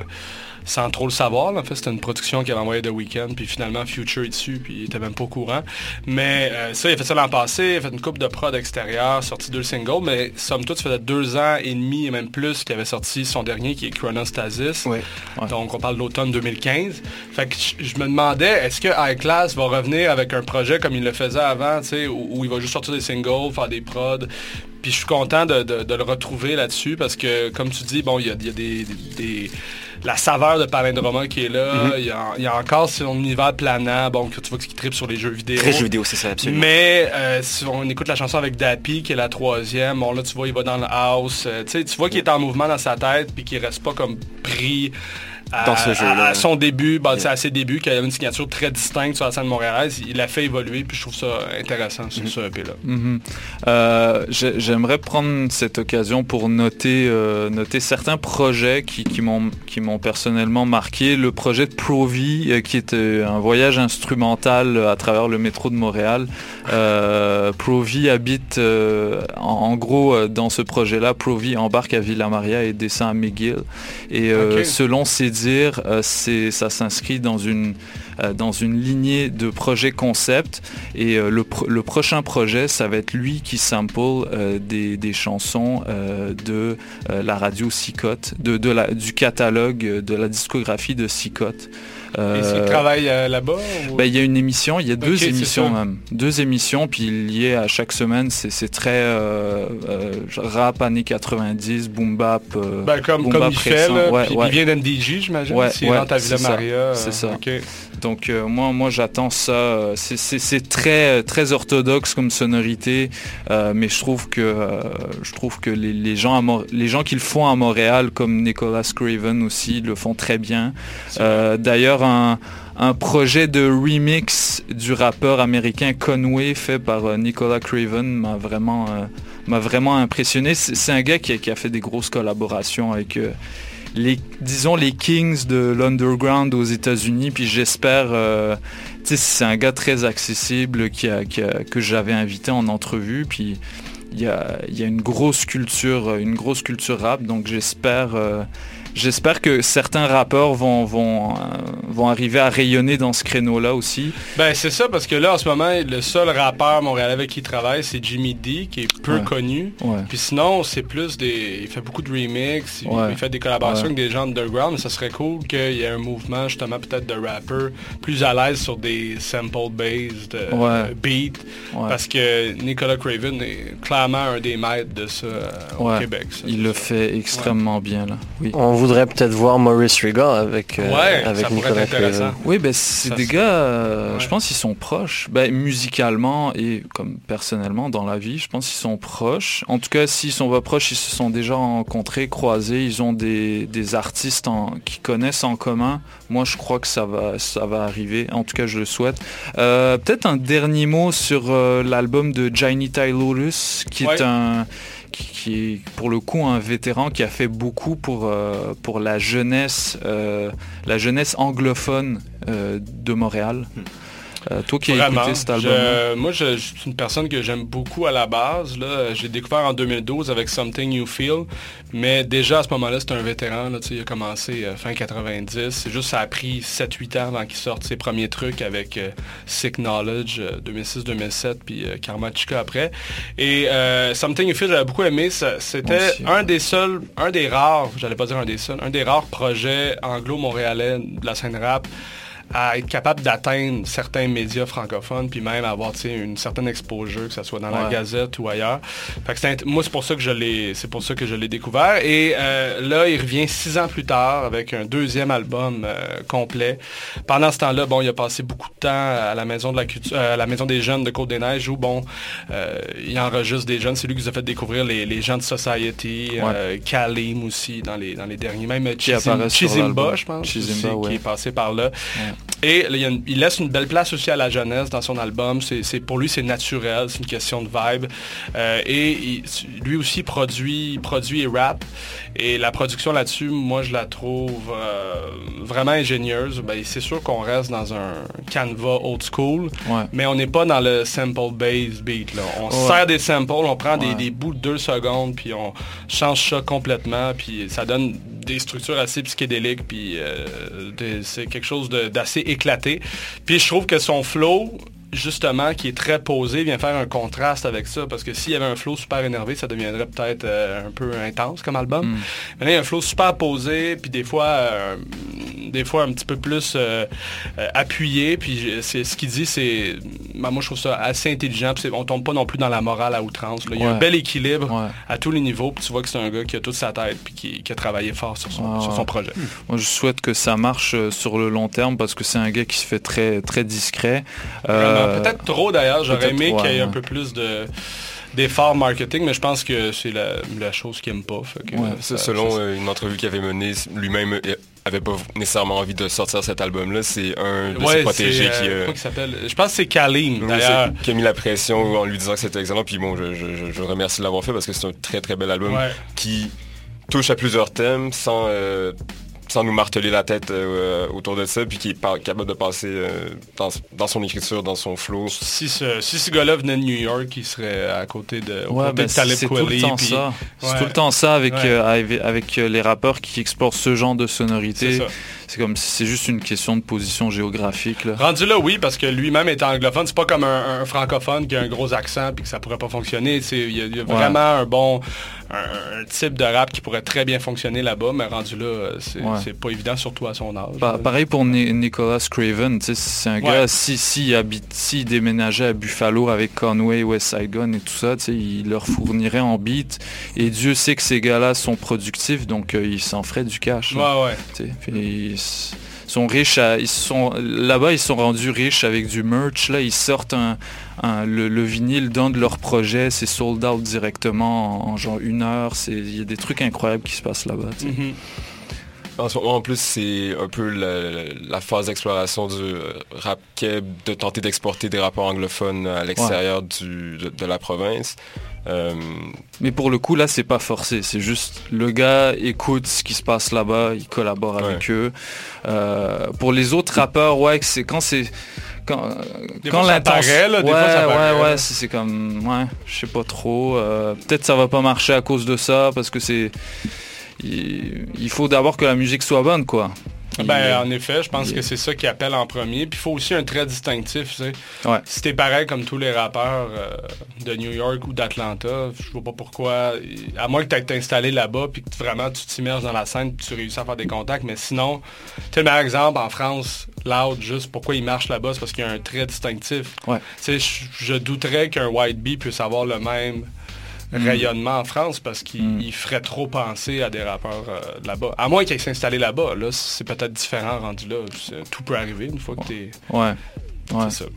Speaker 12: Sans trop le savoir. là. En fait, c'était une production qu'il avait envoyée The Weeknd, puis finalement Future est dessus, puis il était même pas au courant. Mais euh, ça, il a fait ça l'an passé, il a fait une coupe de prod extérieure, sorti deux singles, mais somme toute, ça faisait deux ans et demi et même plus qu'il avait sorti son dernier qui est Chronostasis. Donc on parle de l'automne 2015. Fait que je me demandais, est-ce que High Class va revenir avec un projet comme il le faisait avant, tu sais, où, où il va juste sortir des singles, faire des prods? Puis je suis content de, de- de le retrouver là-dessus parce que, comme tu dis, bon, il y a, il y a des, des- des- la saveur de palindroma qui est là.
Speaker 13: Mhm.
Speaker 12: il, y a, il y a encore son univers planant, bon, que tu vois qu'il tripe sur les jeux vidéo.
Speaker 13: Très jeux vidéo, c'est ça, absolument.
Speaker 12: Mais euh, si on écoute la chanson avec Dappy, qui est la troisième, bon là tu vois, il va dans le house. euh, tu vois qu'il est en mouvement dans sa tête, puis qu'il reste pas comme pris à,
Speaker 13: Dans ce
Speaker 12: à-
Speaker 13: jeu-là.
Speaker 12: à son début, sais, à ses débuts, qu'il avait une signature très distincte sur la scène montréalaise. Il l'a fait évoluer, puis je trouve ça intéressant sur ce EP-là.
Speaker 5: Mhm. Euh, j'ai- J'aimerais prendre cette occasion pour noter, euh, noter certains projets qui, qui m'ont personnellement marqué. Le projet de Provi, euh, qui euh, un voyage instrumental à travers le métro de Montréal. Euh, Provi habite, euh, en, en gros, euh, dans ce projet-là, Provi embarque à Villa Maria et descend à McGill. Et euh, selon ses dires, ça s'inscrit dans une, dans une lignée de projets concept. Et le, pro- le prochain projet, ça va être lui qui sample des, des chansons de la radio Sicotte, de, de la, du catalogue de la discographie de Sicotte.
Speaker 12: Est-ce qu'il travaille euh, là-bas ou-
Speaker 5: Ben, il y a une émission, il y a deux émissions même. Deux émissions, puis est à chaque semaine. C'est très euh, euh, rap années 90, boom bap. euh,
Speaker 12: Ben, comme,
Speaker 5: boom
Speaker 12: comme
Speaker 5: bap
Speaker 12: il fait,
Speaker 5: récent.
Speaker 12: là,
Speaker 5: Ouais,
Speaker 12: puis
Speaker 5: ouais.
Speaker 12: il vient d'MDG, j'imagine,
Speaker 5: Ouais,
Speaker 12: à
Speaker 5: c'est
Speaker 12: Villa Maria. euh,
Speaker 5: C'est ça. Donc euh, moi, moi j'attends ça. euh, c'est- très, très orthodoxe comme sonorité, euh, mais je trouve que, euh, je trouve que les, les gens, à les gens qui le font à Montréal, comme Nicolas Craven aussi, le font très bien. Euh, Un, projet de remix du rappeur américain Conway fait par euh, Nicolas Craven m'a vraiment, euh, vraiment impressionné. C'est un gars qui a, fait des grosses collaborations avec euh, les, disons les Kings de l'underground aux États-Unis. Puis j'espère, c'est un gars très accessible qui a, que j'avais invité en entrevue. Puis il y a, une grosse culture, une grosse culture rap. Donc j'espère. J'espère que certains rappeurs vont, vont, euh, vont arriver à rayonner dans ce créneau-là aussi.
Speaker 12: Ben c'est ça parce que là en ce moment le seul rappeur montréalais avec qui il travaille c'est Jimmy D qui est peu
Speaker 5: Ouais.
Speaker 12: connu.
Speaker 5: Ouais.
Speaker 12: Puis sinon c'est plus des. Il fait beaucoup de remix, il,
Speaker 5: Ouais.
Speaker 12: il fait des collaborations
Speaker 5: Ouais.
Speaker 12: avec des gens underground, mais ça serait cool qu'il y ait un mouvement justement peut-être de rappeurs plus à l'aise sur des sample based euh,
Speaker 5: Ouais.
Speaker 12: beats.
Speaker 5: Ouais.
Speaker 12: Parce que Nicolas Craven est clairement un des maîtres de ça euh, au. Québec. ça.
Speaker 5: Il le fait extrêmement bien là. Oui.
Speaker 6: On voudrait peut-être voir Maurice Riga avec, euh,
Speaker 12: Ouais,
Speaker 6: avec Nicolas
Speaker 12: être intéressant.
Speaker 6: Craven.
Speaker 5: Oui, ben c'est
Speaker 12: Ça,
Speaker 5: des gars, euh, je pense qu'ils sont proches. Ben, musicalement et comme personnellement dans la vie, je pense qu'ils sont proches. En tout cas, s'ils sont pas proches, ils se sont déjà rencontrés, croisés. Ils ont des, des artistes en, qui connaissent en commun. Moi, je crois que ça va, ça va arriver. En tout cas, je le souhaite. Euh, Peut-être un dernier mot sur euh, l'album de Johnny Lotus, qui est un qui, est pour le coup un vétéran qui a fait beaucoup pour, euh, pour la jeunesse, euh, la jeunesse anglophone euh, de Montréal. Euh, toi qui as
Speaker 12: Vraiment.
Speaker 5: écouté cet album.
Speaker 12: Je- moi, je, je suis une personne que j'aime beaucoup à la base. Là. J'ai découvert en 2012 avec Something You Feel. Mais déjà à ce moment-là, c'était un vétéran. Là, il a commencé euh, fin 90. C'est juste ça a pris 7-8 ans avant qu'il sorte ses premiers trucs avec euh, Sick Knowledge euh, 2006-2007 puis Karma Chica après. Et Something You Feel, j'avais beaucoup aimé. Ça- C'était
Speaker 5: aussi.
Speaker 12: un des seuls, un des rares, j'allais pas dire un des seuls, un des rares projets anglo-montréalais de la scène rap à être capable d'atteindre certains médias francophones, puis même avoir une certaine exposure, que ce soit dans la
Speaker 5: Ouais.
Speaker 12: Gazette ou ailleurs. Fait que c'est moi, c'est pour ça que je l'ai, c'est pour ça que je l'ai découvert. Et euh, là, il revient six ans plus tard avec un deuxième album euh, complet. Pendant ce temps-là, bon, il a passé beaucoup de temps à la maison de la culture, euh, à la maison des jeunes de Côte des Neiges, où bon, euh, il enregistre des jeunes. C'est lui qui nous a fait découvrir les, les gens de Society, euh, Kalim aussi dans les dans les derniers, même Chizimba, je pense,
Speaker 5: Chizimba,
Speaker 12: aussi,
Speaker 5: ouais.
Speaker 12: qui est passé par là. Et il, laisse une belle place aussi à la jeunesse dans son album. C'est, pour lui, c'est naturel, c'est une question de vibe. Euh, et il- lui aussi produit, produit et rap. Et la production là-dessus, moi, je la trouve euh, vraiment ingénieuse. Ben, c'est sûr qu'on reste dans un canevas old school,
Speaker 5: Ouais.
Speaker 12: mais on n'est pas dans le sample base beat. Là. On
Speaker 5: Ouais.
Speaker 12: sert des samples, on prend des, des bouts de deux secondes, puis on change ça complètement, puis ça donne des structures assez psychédéliques, puis euh, c'est quelque chose d'assez éclaté. Puis je trouve que son flow, justement, qui est très posé, vient faire un contraste avec ça, parce que s'il y avait un flow super énervé, ça deviendrait peut-être euh, un peu intense comme album. Mais là, il y a un flow super posé, puis des fois, euh, des fois un petit peu plus euh, euh, appuyé, puis c'est ce qu'il dit, c'est, ben, moi je trouve ça assez intelligent, puis on tombe pas non plus dans la morale à outrance. là. Il y a un bel équilibre à tous les niveaux, puis tu vois que c'est un gars qui a toute sa tête, puis qui, qui a travaillé fort sur son, sur son projet.
Speaker 5: Moi, je souhaite que ça marche euh, sur le long terme parce que c'est un gars qui se fait très, très discret. Euh,
Speaker 12: Peut-être trop d'ailleurs, j'aurais aimé qu'il y ait
Speaker 5: ouais,
Speaker 12: un peu plus de d'efforts marketing, mais je pense que c'est la, la chose qu'il aime pas. fait que,
Speaker 7: Ouais,
Speaker 12: ça-
Speaker 7: ça, selon
Speaker 12: ça-
Speaker 7: euh, une entrevue qu'il avait menée, lui-même avait pas nécessairement envie de sortir cet album-là. C'est un de
Speaker 12: Ouais,
Speaker 7: ses protégés qui,
Speaker 12: euh,
Speaker 7: euh,
Speaker 12: s'appelle? Je pense que c'est Kalim, d'ailleurs.
Speaker 7: qui a mis la pression en lui disant que c'était excellent. Puis bon, je, je, je- je remercie de l'avoir fait parce que c'est un très très bel album
Speaker 12: Ouais.
Speaker 7: qui touche à plusieurs thèmes sans, euh, sans nous marteler la tête euh, autour de ça, puis qui est capable de passer euh, dans, dans son écriture, dans son flow.
Speaker 12: Si ce, si ce gars-là venait de New York, il serait à côté de,
Speaker 5: Ouais,
Speaker 12: côté
Speaker 5: ben,
Speaker 12: de Talib
Speaker 5: c'est tout le
Speaker 12: Kweli,
Speaker 5: temps
Speaker 12: puis-
Speaker 5: ça. C'est
Speaker 12: Ouais.
Speaker 5: tout le temps ça avec,
Speaker 12: Ouais.
Speaker 5: euh, avec, avec, euh, les rappeurs qui explorent ce genre de sonorité.
Speaker 12: C'est
Speaker 5: comme c'est juste une question de position géographique. Là.
Speaker 12: Rendu là, oui, parce que lui-même est anglophone. C'est pas comme un, un francophone qui a un gros accent puis que ça pourrait pas fonctionner. Il y a, il y a
Speaker 5: Ouais.
Speaker 12: vraiment un bon un, un type de rap qui pourrait très bien fonctionner là-bas, mais rendu là, c'est
Speaker 5: Ouais.
Speaker 12: pas évident, surtout à son âge.
Speaker 5: Pa- pareil pour Ni- Nicolas Craven, c'est un
Speaker 12: Ouais.
Speaker 5: gars, si, si, habite, s'il déménageait à Buffalo avec Conway, West Side Gun et tout ça, il leur fournirait en beat. Et Dieu sait que ces gars-là sont productifs, donc euh, ils s'en feraient du cash.
Speaker 12: Ouais, ouais.
Speaker 5: Puis sont riches, à- ils sont là-bas, ils sont rendus riches avec du merch. Là, ils sortent un, un- le, le vinyle d'un de leurs projets, c'est sold out directement en, en genre une heure. C'est- Il y a des trucs incroyables qui se passent là-bas.
Speaker 12: Mhm.
Speaker 7: En ce moment, en plus, c'est un peu la, la phase d'exploration du euh, rap keb, de tenter d'exporter des rappeurs anglophones à l'extérieur de la province. Euh,
Speaker 5: Mais pour le coup, là, c'est pas forcé. C'est juste le gars écoute ce qui se passe là-bas, il collabore avec eux. Euh, pour les autres rappeurs, ouais, c'est quand c'est quand,
Speaker 12: Des
Speaker 5: l'intention- ouais, ouais, ouais, c'est comme, ouais, je sais pas trop. euh, Peut-être ça va pas marcher à cause de ça, parce que c'est, il, il faut d'abord que la musique soit bonne, quoi.
Speaker 12: Ben, en effet, je pense que c'est ça qui appelle en premier. Puis il faut aussi un trait distinctif, tu sais.
Speaker 5: Ouais.
Speaker 12: Si t'es pareil comme tous les rappeurs euh, de New York ou d'Atlanta, je vois pas pourquoi, à moins que tu été installé là-bas puis que vraiment tu t'immerges dans la scène puis tu réussis à faire des contacts, mais sinon, tu sais, le meilleur exemple en France, Loud, juste pourquoi il marche là-bas, c'est parce qu'il y a un trait distinctif.
Speaker 5: Ouais.
Speaker 12: Tu sais, je, je douterais qu'un White Bee puisse avoir le même. Rayonnement en France parce qu'il il ferait trop penser à des rappeurs euh, là-bas. À moins qu'il s'installer là-bas, là, c'est peut-être différent rendu là. Tout peut arriver une fois que t'es...
Speaker 5: Ouais. Ouais.
Speaker 12: C'est ça.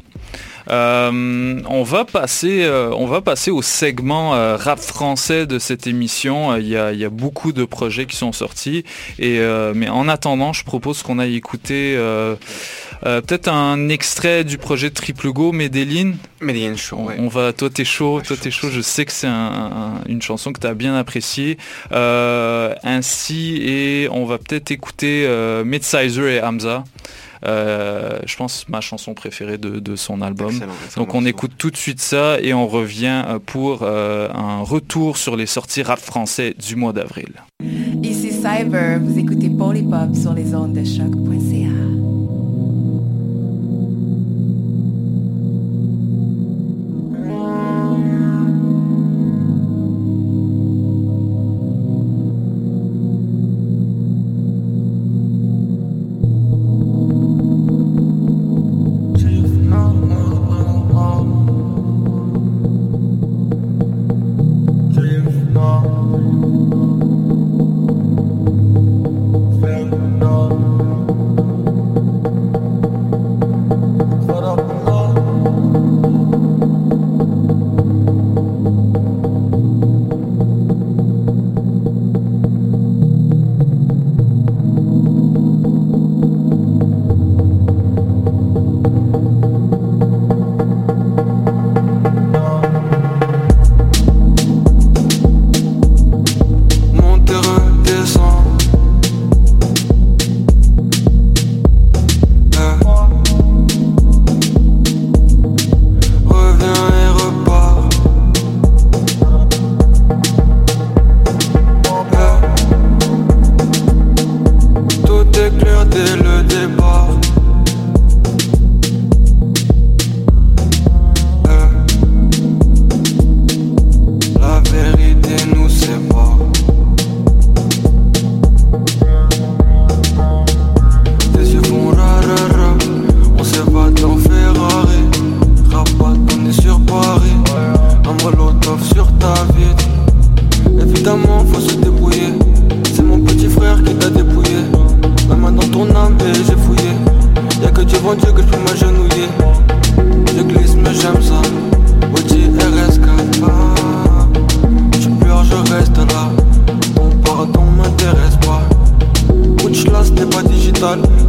Speaker 5: Euh, on va passer, euh, on va passer au segment euh, rap français de cette émission. Il y, a, il y a beaucoup de projets qui sont sortis, et mais en attendant, je propose qu'on aille écouter peut-être un extrait du projet Triple Go, Medellin.
Speaker 13: Medellin chaud.
Speaker 5: On,
Speaker 13: ouais.
Speaker 5: on va, toi t'es chaud, toi t'es chaud. Je sais que c'est un- un- une chanson que tu as bien appréciée. Ainsi, et on va peut-être écouter Midsizer et Hamza. Euh, je pense ma chanson préférée de, de son album.
Speaker 13: Excellent, excellent
Speaker 5: Donc on écoute tout de suite ça et on revient euh, pour euh, un retour sur les sorties rap français du mois d'avril.
Speaker 14: Ici Cyber, vous écoutez Polypop sur les ondes de choc.ca.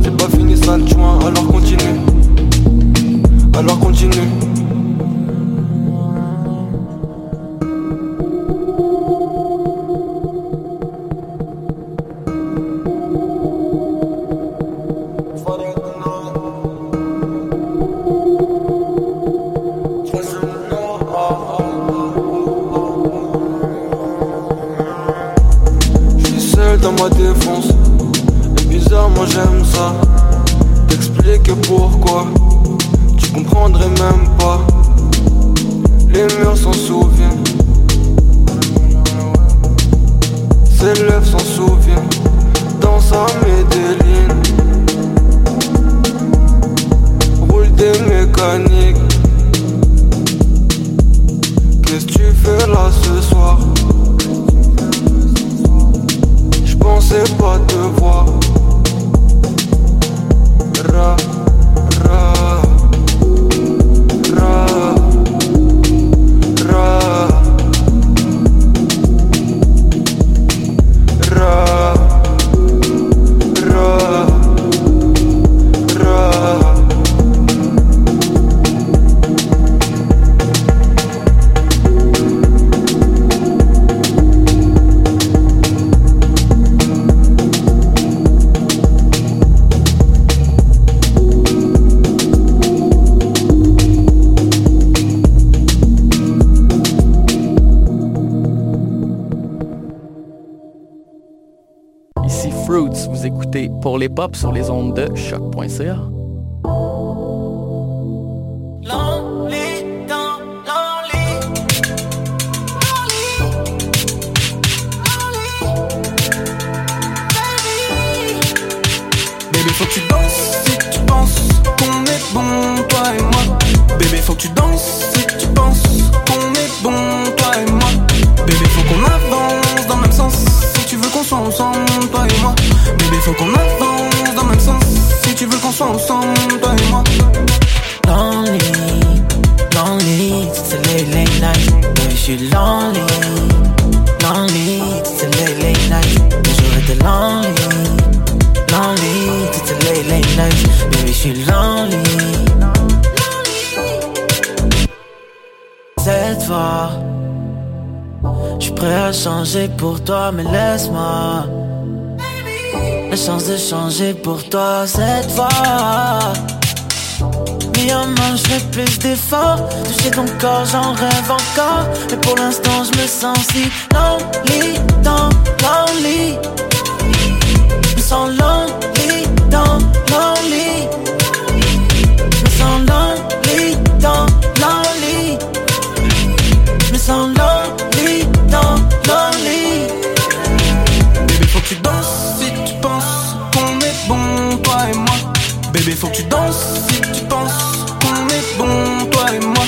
Speaker 15: c'est pas fini sale, tu
Speaker 16: vois, alors continue. Alors continue. Pop sur les ondes
Speaker 17: pour toi, mais laisse-moi la chance de changer pour toi cette fois. Mis en main, je plus d'efforts. Toucher ton corps, j'en rêve encore. Mais pour l'instant, je me sens si lonely, dans lonely. Je me sens lonely, dans lonely. Je me sens lonely, dans lonely. Je me sens lonely,
Speaker 18: tu danses si tu penses qu'on est bon toi et moi.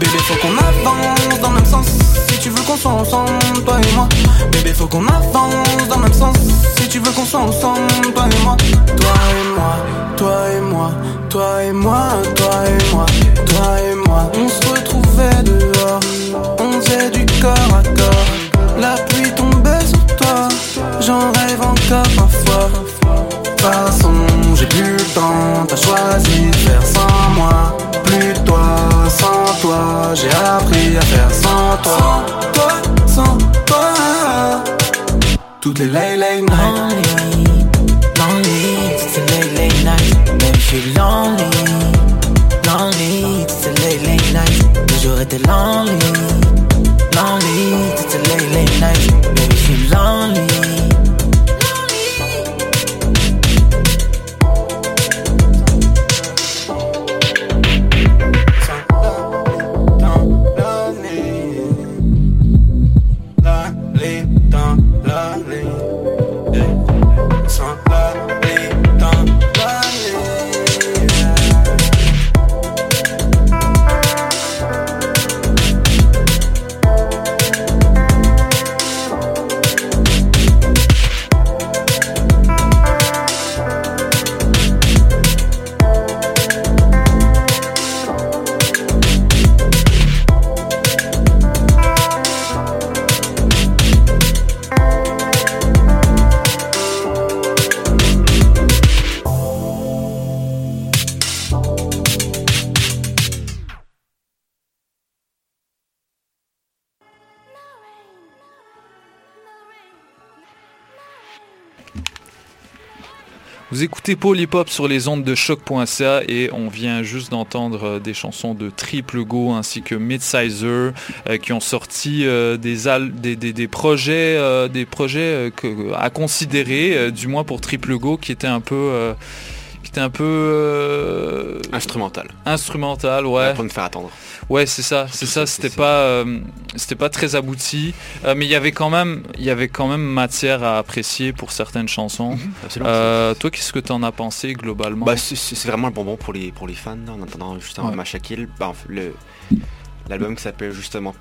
Speaker 18: Bébé faut qu'on avance dans le même sens si tu veux qu'on soit ensemble toi et moi. Bébé faut qu'on avance dans le même sens si tu veux qu'on soit ensemble toi et moi. Toi et moi, toi et moi, toi et moi, toi et moi, toi et moi. On se retrouvait dehors, on faisait du corps à corps. La pluie tombait sur toi, j'en rêve encore parfois. De temps, t'as choisi de faire sans moi Plus toi, sans toi, j'ai appris à faire sans toi Sans toi, sans toi Toutes les late late nights
Speaker 17: Lonely, it's a late late night. Baby, je suis lonely, lonely, a late late night. Toujours été lonely, lonely, a late late night. Baby, je suis lonely.
Speaker 18: Lonely,
Speaker 5: Vous écoutez Hop sur les ondes de choc.ca et on vient juste d'entendre euh, des chansons de Triple Go ainsi que Midsizer euh, qui ont sorti euh, des, al- des, des- des projets, euh, des projets que- à considérer, du moins pour Triple Go qui était un peu... qui était un peu
Speaker 13: Instrumental.
Speaker 5: instrumental ouais
Speaker 13: Pour nous faire attendre.
Speaker 5: Ouais, c'est ça, c'est ça. C'était pas, euh, c'était pas très abouti, euh, mais il y avait quand même, il y avait quand même matière à apprécier pour certaines chansons.
Speaker 13: absolument.
Speaker 5: Euh, toi, qu'est-ce que t'en as pensé globalement?
Speaker 13: Bah, c'est- vraiment un bonbon pour les, pour les fans, là, en attendant justement
Speaker 5: Ouais.
Speaker 13: Mashakil. Bah, le- L'album qui s'appelle justement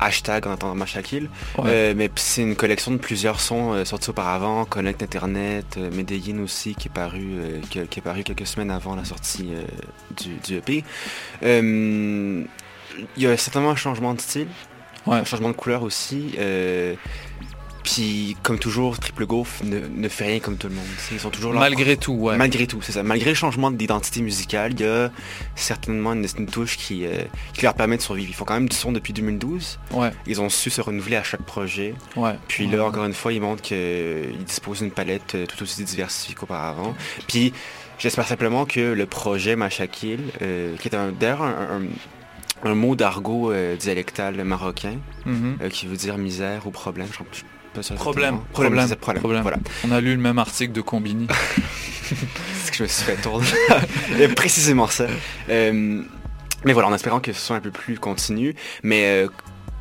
Speaker 13: Hashtag en attendant Mashakil.
Speaker 5: Ouais.
Speaker 13: Euh, mais c'est une collection de plusieurs sons euh, sortis auparavant, Connect Internet, euh, Medellin aussi, qui est paru, qui, qui est paru quelques semaines avant la sortie du, du EP. Il y a certainement un changement de style, un changement de couleur aussi. euh, puis, comme toujours, Triple Go f- ne, ne fait rien comme tout le monde. Ils sont toujours là.
Speaker 5: Malgré tout, ouais.
Speaker 13: Malgré tout, c'est ça. Malgré le changement d'identité musicale, il y a certainement une, une touche qui, euh, qui leur permet de survivre. Ils font quand même du son depuis 2012.
Speaker 5: Ouais.
Speaker 13: Ils ont su se renouveler à chaque projet.
Speaker 5: Ouais.
Speaker 13: Puis là, encore une fois, ils montrent qu'ils disposent d'une palette euh, tout aussi diversifiée qu'auparavant. Puis, j'espère simplement que le projet Machakil, euh, qui est d'ailleurs un, un- un mot d'argot euh, dialectal marocain,
Speaker 5: Mhm.
Speaker 13: euh, qui veut dire misère ou problème. je pas sûr
Speaker 5: Problème, problème,
Speaker 13: problème.
Speaker 5: problème.
Speaker 13: Voilà.
Speaker 5: On a lu le même article de Combini.
Speaker 13: C'est que je me suis fait tourner. Précisément ça. Euh, mais voilà, en espérant que ce soit un peu plus continu. Mais euh,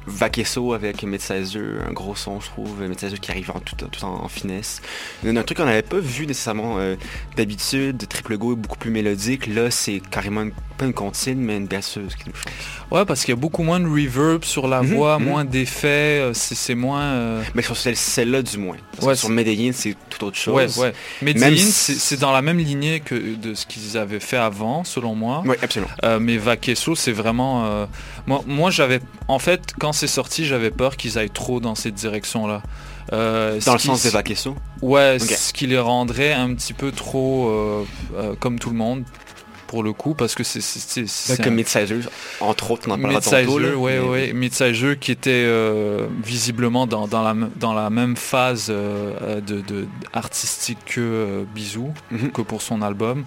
Speaker 13: Vaquesso avec Midsizer, un gros son, je trouve. Midsizer qui arrive en tout, tout en, en finesse. Un, un truc qu'on n'avait pas vu nécessairement euh, d'habitude. Triple Go est beaucoup plus mélodique. Là, c'est carrément une- pas une comptine, mais une berceuse qui nous chante.
Speaker 5: Ouais, parce qu'il y a beaucoup moins de reverb sur la
Speaker 13: Mhm,
Speaker 5: voix,
Speaker 13: mhm.
Speaker 5: moins d'effets, euh, c'est c'est moins. euh,
Speaker 13: Mais sur celle- celle-là, du moins. Parce
Speaker 5: Ouais,
Speaker 13: que sur Medellin, c'est tout autre chose.
Speaker 5: Ouais, ouais. Medellin,
Speaker 13: si-
Speaker 5: c'est c'est dans la même lignée que de ce qu'ils avaient fait avant, selon moi.
Speaker 13: Oui, absolument.
Speaker 5: Euh, mais Vaquesso, c'est vraiment. euh, Moi, moi j'avais. En fait, quand c'est sorti, j'avais peur qu'ils aillent trop dans cette direction-là. Euh,
Speaker 13: Dans le sens de Vaquesso?
Speaker 5: Ouais, ce qui les rendrait un petit peu trop euh, euh, comme tout le monde, pour le coup, parce que c'est. c'est-
Speaker 13: Comme
Speaker 5: un-
Speaker 13: Midsizer, entre autres, on en parlera tantôt. Là,
Speaker 5: ouais,
Speaker 13: mais-
Speaker 5: ouais. Midsizer qui était euh, visiblement dans, dans la, dans la même phase euh, de, de- artistique que euh, Bisou,
Speaker 13: Mhm.
Speaker 5: que pour son album.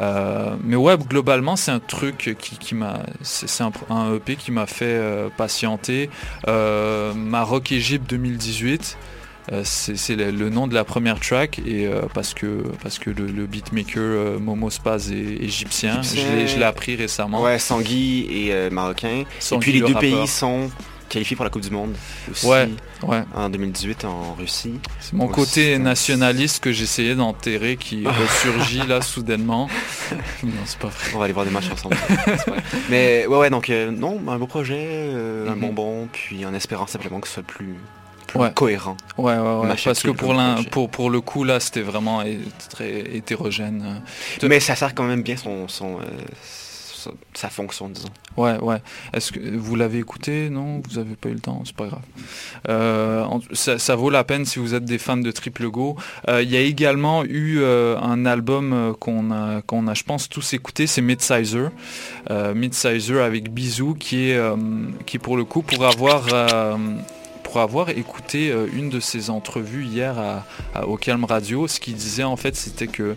Speaker 5: Euh, mais ouais, globalement, c'est un truc qui, qui m'a, c'est un, un EP qui m'a fait patienter. Euh, Maroc Égypte 2018. Euh, c'est le, le nom de la première track et euh, parce que parce que le, le beatmaker euh, Momo Spaz est égyptien, je l'ai- je l'ai appris récemment.
Speaker 13: Ouais, Sangui et Marocain.
Speaker 5: Sangui,
Speaker 13: et puis les
Speaker 5: le
Speaker 13: deux
Speaker 5: rappeur.
Speaker 13: pays sont qualifiés pour la Coupe du Monde aussi.
Speaker 5: Ouais, ouais.
Speaker 13: En 2018 en Russie.
Speaker 5: C'est mon
Speaker 13: Donc,
Speaker 5: côté nationaliste que j'essayais d'enterrer qui ressurgit là soudainement. non, c'est pas vrai.
Speaker 13: On va aller voir des matchs ensemble. Mais ouais, ouais, donc euh, non, un beau projet, euh, un
Speaker 5: Mhm.
Speaker 13: bonbon, puis en espérant simplement que ce soit plus, plus
Speaker 5: Ouais.
Speaker 13: cohérent.
Speaker 5: Ouais, ouais, ouais. Parce que pour, pour, pour le coup, là, c'était vraiment très hétérogène. Euh,
Speaker 13: Mais ça sert quand même bien son, son, euh, sa, sa fonction, disons.
Speaker 5: Ouais, ouais. Est-ce que vous l'avez écouté? Non, vous avez pas eu le temps, c'est pas grave. Euh, ça, ça vaut la peine si vous êtes des fans de Triple Go. Euh, Il y a également eu euh, un album euh, qu'on a, qu'on a, je pense, tous écouté, c'est Midsizer. Euh, Midsizer avec Bisou, qui est, euh, qui pour le coup, pour avoir euh, pour avoir écouté euh, une de ses entrevues hier à, à- au Calme Radio, ce qu'il disait en fait c'était que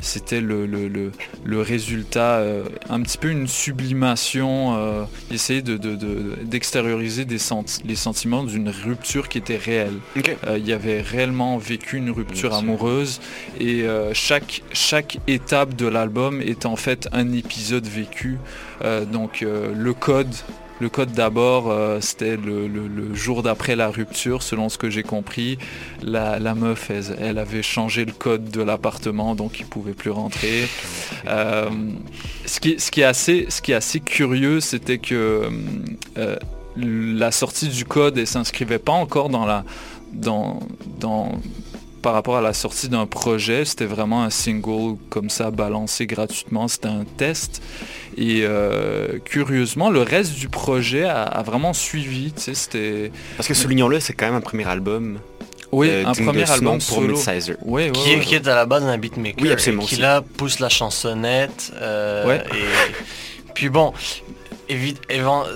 Speaker 5: c'était le, le, le- le résultat, euh, un petit peu une sublimation, euh, il essayait de, de- de- d'extérioriser des senti- les sentiments d'une rupture qui était réelle. Euh, il y avait réellement vécu une rupture amoureuse et chaque, chaque étape de l'album est en fait un épisode vécu. Donc le code le code d'abord, euh, c'était le, jour d'après la rupture, selon ce que j'ai compris. La, meuf, elle, avait changé le code de l'appartement, donc il pouvait plus rentrer. Euh, ce, qui, est assez, curieux, c'était que euh, la sortie du code, elle s'inscrivait pas encore par rapport à la sortie d'un projet, c'était vraiment un single comme ça balancé gratuitement, c'était un test. Et euh, curieusement, le reste du projet a, a vraiment suivi. tu sais, C'était
Speaker 13: Parce que soulignons-le, c'est quand même un premier album.
Speaker 5: Oui,
Speaker 13: euh,
Speaker 5: un premier album
Speaker 13: pour
Speaker 5: solo.
Speaker 13: Midsizer.
Speaker 5: Ouais,
Speaker 6: qui, est-
Speaker 5: ouais.
Speaker 6: qui est à la base un beatmaker.
Speaker 13: Oui, absolument
Speaker 6: et Qui
Speaker 13: aussi.
Speaker 6: là pousse la chansonnette. euh,
Speaker 5: Ouais.
Speaker 6: et puis bon,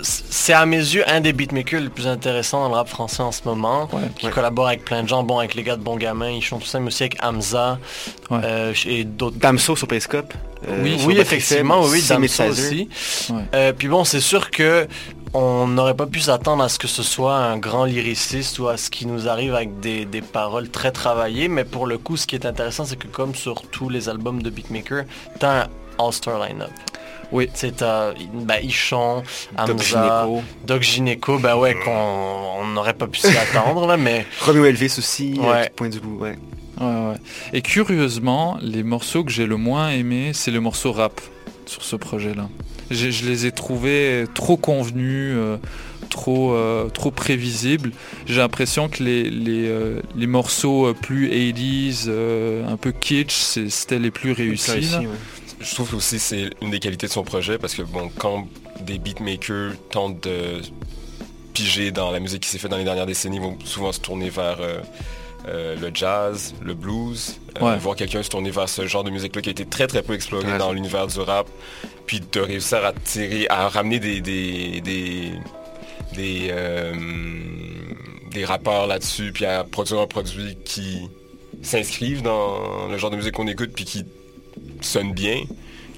Speaker 6: c'est à mes yeux un des beatmakers les plus intéressants dans le rap français en ce moment. qui
Speaker 13: Ouais.
Speaker 6: collabore avec plein de gens, bon avec les gars de Bon Gamin, ils chantent tout ça, mais aussi avec Hamza euh, et d'autres.
Speaker 13: Damso sur Periscope. euh,
Speaker 6: oui,
Speaker 13: sur
Speaker 6: oui, effectivement, oui, Damso aussi. Euh, puis bon, c'est sûr que on n'aurait pas pu s'attendre à ce que ce soit un grand lyriciste ou à ce qui nous arrive avec des, des paroles très travaillées, mais pour le coup, ce qui est intéressant, c'est que comme sur tous les albums de Beatmaker, t'as un all-star line-up.
Speaker 5: Oui.
Speaker 6: C'est euh, ben, Ichon, Hamza,
Speaker 13: Doc Gynéco,
Speaker 6: ben ouais, qu'on on n'aurait pas pu s'y attendre, là, mais...
Speaker 13: Romeo Elvis aussi, euh,
Speaker 6: Ouais.
Speaker 13: qui pointe du bout, ouais.
Speaker 5: Ouais, ouais. Et curieusement, les morceaux que j'ai le moins aimés, c'est les morceaux rap sur ce projet-là. Je les ai trouvés trop convenus, euh, trop, euh, trop prévisibles. J'ai l'impression que les, les, euh, les morceaux plus 80s, euh, un peu kitsch, c'est- c'était les plus réussis.
Speaker 7: Je trouve aussi c'est une des qualités de son projet parce que bon, quand des beatmakers tentent de piger dans la musique qui s'est faite dans les dernières décennies, ils vont souvent se tourner vers euh, euh, le jazz, le blues, euh,
Speaker 5: Ouais.
Speaker 7: voir quelqu'un se tourner vers ce genre de musique-là qui a été très très peu exploré
Speaker 13: Ouais.
Speaker 7: dans l'univers du rap, puis de réussir à tirer, à ramener des des des des, des rappeurs là-dessus, puis à produire un produit qui s'inscrivent dans le genre de musique qu'on écoute, puis qui sonne bien,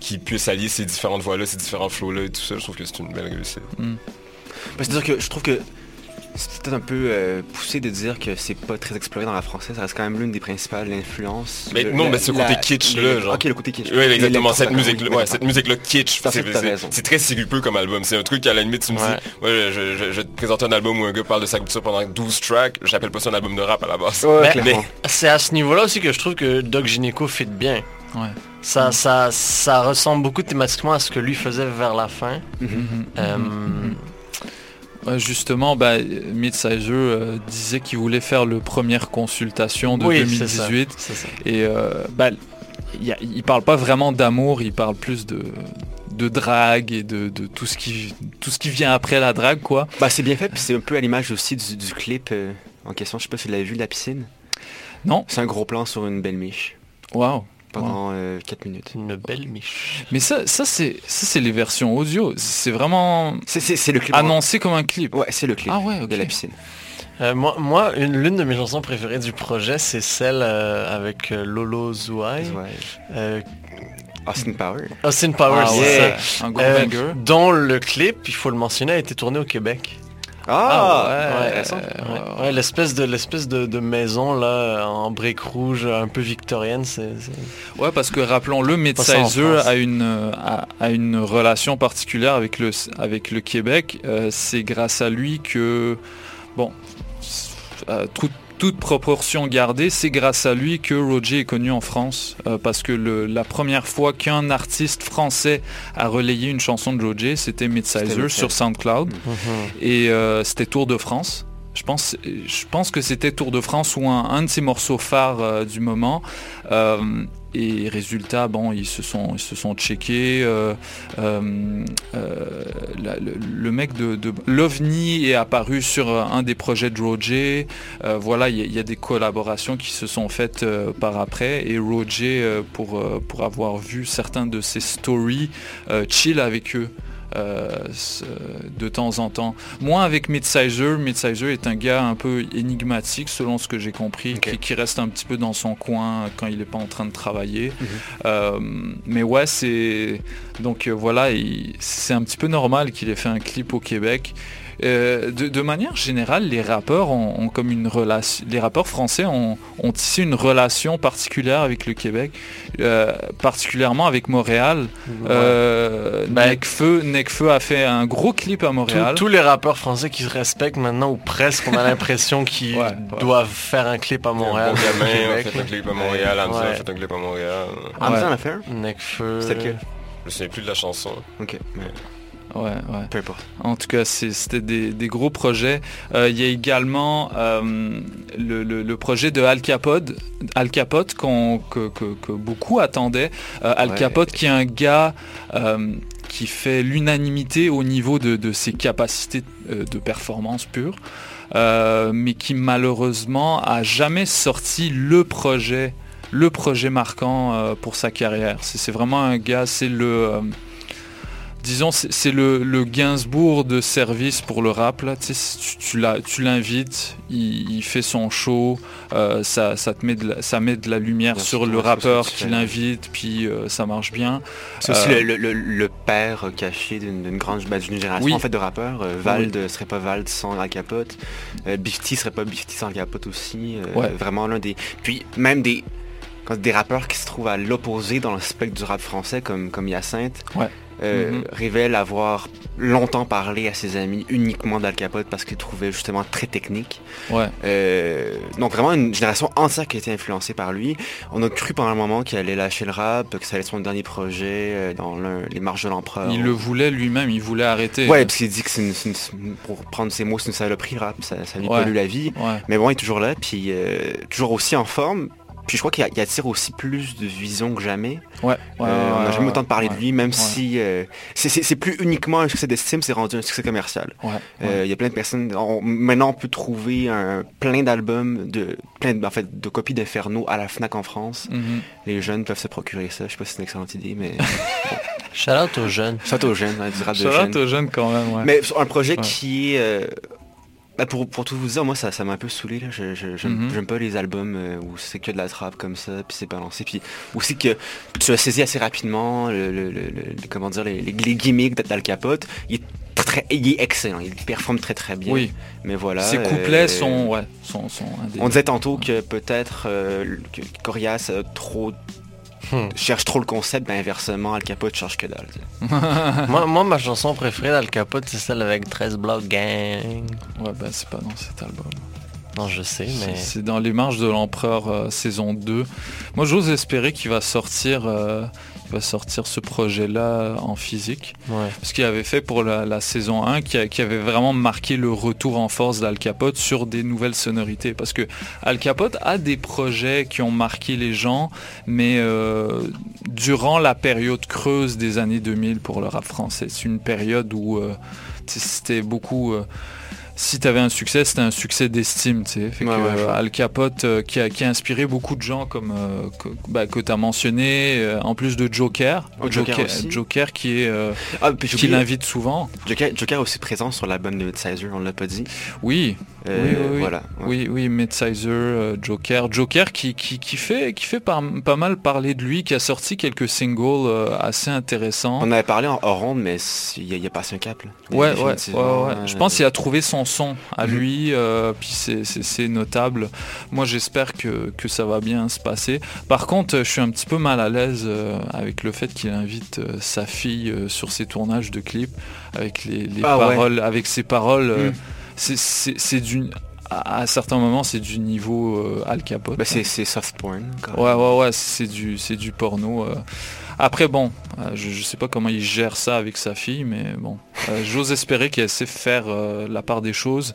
Speaker 7: qui puisse allier ces différentes voix-là, ces différents flows-là et tout ça, je trouve que c'est une belle réussite.
Speaker 13: Parce que que je trouve que c'est peut-être un peu euh, poussé de dire que c'est pas très exploré dans la française. Ça reste quand même l'une des principales influences.
Speaker 7: Mais
Speaker 13: Le-
Speaker 7: non,
Speaker 13: la-
Speaker 7: mais ce
Speaker 13: la-
Speaker 7: côté kitsch
Speaker 13: le-
Speaker 7: là, genre.
Speaker 13: Ok, le côté kitsch.
Speaker 7: Oui, exactement, cette musique, ouais,
Speaker 13: oui,
Speaker 7: cette musique-là kitsch.
Speaker 13: Ça,
Speaker 7: C'est très sirupeux comme album. C'est un truc qu'à la limite, tu me
Speaker 6: Ouais.
Speaker 7: dis, ouais, je, je- je te présente un album où un gars parle de sa culture pendant 12 tracks, j'appelle pas ça un album de rap à la base.
Speaker 6: Mais-
Speaker 7: mais,
Speaker 6: c'est à ce niveau-là aussi que je trouve que Doc Gynéco fit bien.
Speaker 5: Ouais.
Speaker 6: Ça, ça, ça ressemble beaucoup thématiquement à ce que lui faisait vers la fin. Euh,
Speaker 5: Ouais, justement, bah, Midsizer euh, disait qu'il voulait faire le première consultation de
Speaker 6: Oui, c'est ça,
Speaker 5: 2018.
Speaker 6: c'est ça.
Speaker 5: Et euh, bah, il y a- il parle pas vraiment d'amour, il parle plus de, de drague et de, de tout, ce qui, tout ce qui vient après la drague, quoi.
Speaker 13: Bah, c'est bien fait, puis c'est un peu à l'image aussi du, du clip euh, en question. Je sais pas si vous l'avez vu, de la piscine.
Speaker 5: Non.
Speaker 13: C'est un gros plan sur une belle miche.
Speaker 5: Waouh.
Speaker 13: Pendant 4 minutes.
Speaker 6: Une belle miche.
Speaker 5: Mais ça, ça c'est ça, c'est les versions audio. C'est vraiment
Speaker 13: c'est le clip.
Speaker 5: annoncé comme un clip.
Speaker 13: Ouais, c'est le clip
Speaker 5: Ah ouais, ok.
Speaker 13: de la piscine.
Speaker 6: Euh, moi, moi une- l'une de mes chansons préférées du projet, c'est celle euh, avec euh, Lolo Zouai. Euh,
Speaker 13: Austin Power.
Speaker 6: Austin Power,
Speaker 5: Ah
Speaker 6: c'est
Speaker 5: ouais,
Speaker 6: ça.
Speaker 5: un gros
Speaker 6: Euh, dont le clip, il faut le mentionner, a été tourné au Québec.
Speaker 13: Ah,
Speaker 6: ouais,
Speaker 13: intéressant.
Speaker 6: ouais, ouais, l'espèce de l'espèce de, de maison là en briques rouges un peu victorienne c'est
Speaker 5: Ouais, parce que rappelons-le,
Speaker 6: France.
Speaker 5: a une, euh, a, a une relation particulière avec le, avec le Québec. Euh, c'est grâce à lui que, bon, euh, tout- toute proportion gardée, c'est grâce à lui que Roger est connu en France. Euh, parce que le- la première fois qu'un artiste français a relayé une chanson de Roger, c'était Midsizer sur SoundCloud. Et euh, c'était Tour de France. Je pense, je pense que c'était Tour de France ou un, un de ses morceaux phares euh, du moment. Et résultat, bon, ils se sont, ils se sont checkés. euh, euh, euh, le, mec de, de l'OVNI est apparu sur un des projets de Roger. Voilà, il y, y a des collaborations qui se sont faites par après. Et Roger, pour, pour avoir vu certains de ses stories, chill avec eux de temps en temps. Moi, avec Midsizer, Midsizer est un gars un peu énigmatique, selon ce que j'ai compris, qui, qui reste un petit peu dans son coin quand il n'est pas en train de travailler. Euh, mais ouais, c'est... Donc euh, voilà, il- c'est un petit peu normal qu'il ait fait un clip au Québec. Euh, de, de manière générale, les rappeurs ont, ont comme une relation. Les rappeurs français ont, ont tissé une relation particulière avec le Québec, euh, particulièrement avec Montréal. Euh,
Speaker 6: Ben,
Speaker 5: Nekfeu, Nekfeu a fait un gros clip à Montréal.
Speaker 6: tous les rappeurs français qui se respectent maintenant ou presque on a l'impression qu'ils doivent faire un clip à Montréal
Speaker 7: Bon gamin, fait un clip à Montréal, Hamza a
Speaker 6: Ouais.
Speaker 7: fait un clip à Montréal.
Speaker 13: Hamza en a fait un?
Speaker 6: Nekfeu.
Speaker 13: C'était lequel?
Speaker 7: Je me souviens plus de la chanson.
Speaker 13: Ok,
Speaker 5: Ouais, ouais.
Speaker 13: Peu importe.
Speaker 5: En tout cas, c'était des, des gros projets. Euh, Il y a également euh, le, le- le projet de Al Capote, Al Capote que, que- que beaucoup attendaient. Euh, Al
Speaker 13: Ouais.
Speaker 5: Capote qui est un gars qui fait l'unanimité au niveau de, de ses capacités de performance pure, mais qui malheureusement a jamais sorti le projet, le projet marquant pour sa carrière. C'est vraiment un gars, c'est le... disons, c'est le, le Gainsbourg de service pour le rap. Là. Tu, tu- tu l'invites, il, il fait son show, euh, ça, ça, te met de la, ça met de la lumière
Speaker 13: Bien
Speaker 5: sur
Speaker 13: sûr,
Speaker 5: le rappeur qui l'invite, puis euh, ça marche bien.
Speaker 13: C'est aussi
Speaker 5: Euh,
Speaker 13: le, le- le- père caché d'une grande bah, génération
Speaker 5: Oui.
Speaker 13: en fait de rappeurs. Vald serait pas Vald sans Al Capote. Bifty serait pas Bifty sans Al Capote aussi.
Speaker 5: Ouais.
Speaker 13: Vraiment l'un des. Puis même des quand des rappeurs qui se trouvent à l'opposé dans le spectre du rap français comme comme Hyacinthe.
Speaker 5: Ouais.
Speaker 13: Euh,
Speaker 5: Mhm.
Speaker 13: révèle avoir longtemps parlé à ses amis uniquement d'Al Capote parce qu'il trouvait justement très technique.
Speaker 5: Ouais.
Speaker 13: Euh, donc vraiment une génération entière qui a été influencée par lui. On a cru pendant un moment qu'il allait lâcher le rap, que ça allait être son dernier projet euh, dans les marges de l'empereur.
Speaker 5: Il le voulait lui-même, il voulait arrêter.
Speaker 13: Ouais, parce qu'il dit que c'est pour prendre ses mots, c'est une saloperie le rap, ça, ça lui
Speaker 5: Ouais.
Speaker 13: pollue la vie.
Speaker 5: Ouais.
Speaker 13: Mais bon, il est toujours là, puis euh, toujours aussi en forme. Puis je crois qu'il attire aussi plus de vision que jamais.
Speaker 5: Ouais, ouais,
Speaker 13: Euh, on n'a jamais
Speaker 5: ouais,
Speaker 13: autant de parler
Speaker 5: ouais.
Speaker 13: de lui, même
Speaker 5: Ouais.
Speaker 13: si euh, c'est- plus uniquement un succès d'estime, c'est rendu un succès commercial.
Speaker 5: Ouais,
Speaker 13: Euh, Il y a plein de personnes. on- maintenant, on peut trouver un, plein d'albums, de plein de, en fait, de copies d'Inferno à la Fnac en France.
Speaker 5: Mhm.
Speaker 13: Les jeunes peuvent se procurer ça. Je sais pas si c'est une excellente idée, mais
Speaker 6: Shout out aux jeunes.
Speaker 13: shout aux jeunes, hein,
Speaker 5: Shout out
Speaker 13: jeunes.
Speaker 5: aux jeunes quand même, ouais.
Speaker 13: Mais sur un projet
Speaker 5: Ouais.
Speaker 13: qui est euh, bah, pour, pour tout vous dire, moi ça ça m'a un peu saoulé là. Je, je- j'aime,
Speaker 5: Mhm.
Speaker 13: j'aime pas les albums euh, où c'est que de la trappe comme ça, puis c'est balancé, puis aussi que tu as saisi assez rapidement le, le- le- comment dire les, les, les gimmicks d'Al Capote. Il est très, il est excellent, il performe très très bien.
Speaker 5: Oui.
Speaker 13: Mais voilà.
Speaker 5: Ses couplets
Speaker 13: euh,
Speaker 5: sont, ouais, sont, sont.
Speaker 13: On disait tantôt que peut-être euh, que Corias a trop
Speaker 6: Hmm.
Speaker 13: cherche trop le concept, ben inversement Al Capote cherche que dalle.
Speaker 6: moi, moi, ma chanson préférée d'Al Capote, c'est celle avec 13 Block Gang.
Speaker 5: Ouais, bah c'est pas dans cet album.
Speaker 6: Non, je sais, mais...
Speaker 5: C'est dans les marges de l'empereur euh, saison 2. Moi j'ose espérer qu'il va sortir euh, va sortir ce projet-là en physique.
Speaker 6: Ouais.
Speaker 5: Ce qu'il avait fait pour la, la saison 1 qui, a- qui avait vraiment marqué le retour en force d'Al Capote sur des nouvelles sonorités. Parce que Al Capote a des projets qui ont marqué les gens, mais euh, durant la période creuse des années 2000 pour le rap français, c'est une période où euh, c'était beaucoup... euh, si tu avais un succès, c'était un succès d'estime, tu sais.
Speaker 13: Ouais, ouais.
Speaker 5: Al Capote, euh, qui, a, qui a inspiré beaucoup de gens comme euh, que, bah, que tu as mentionné, euh, en plus de Joker.
Speaker 13: Oh, Joker
Speaker 5: qui est
Speaker 13: Ah,
Speaker 5: qui l'invite souvent.
Speaker 13: Joker, Joker aussi présent sur l'album de Sizer, on l'a pas dit.
Speaker 5: Oui. Oui, oui.
Speaker 13: Voilà.
Speaker 5: Oui, oui, Midsizer, Joker. Joker qui, qui, qui fait, qui fait pas, pas mal parler de lui, qui a sorti quelques singles assez intéressants.
Speaker 13: On avait parlé en hors mais il y, a- il y a passé un cap. Là.
Speaker 5: Ouais, ouais, ouais, Je pense qu'il a trouvé son son à
Speaker 13: Mhm.
Speaker 5: lui, euh, puis c'est- notable. Moi, j'espère que, que ça va bien se passer. Par contre, je suis un petit peu mal à l'aise euh, avec le fait qu'il invite euh, sa fille sur ses tournages de clips, avec les, les
Speaker 13: Ah ouais.
Speaker 5: paroles, avec ses paroles.
Speaker 13: Mhm.
Speaker 5: c'est- C'est c'est du... À certains moments, c'est du niveau euh, Al Capote.
Speaker 13: bah, c'est soft porn. quand même.
Speaker 5: Ouais, ouais, ouais, c'est du, c'est du porno. euh. Après, bon, euh, je, je sais pas comment il gère ça avec sa fille, mais bon, euh, j'ose espérer qu'elle sait faire euh, la part des choses.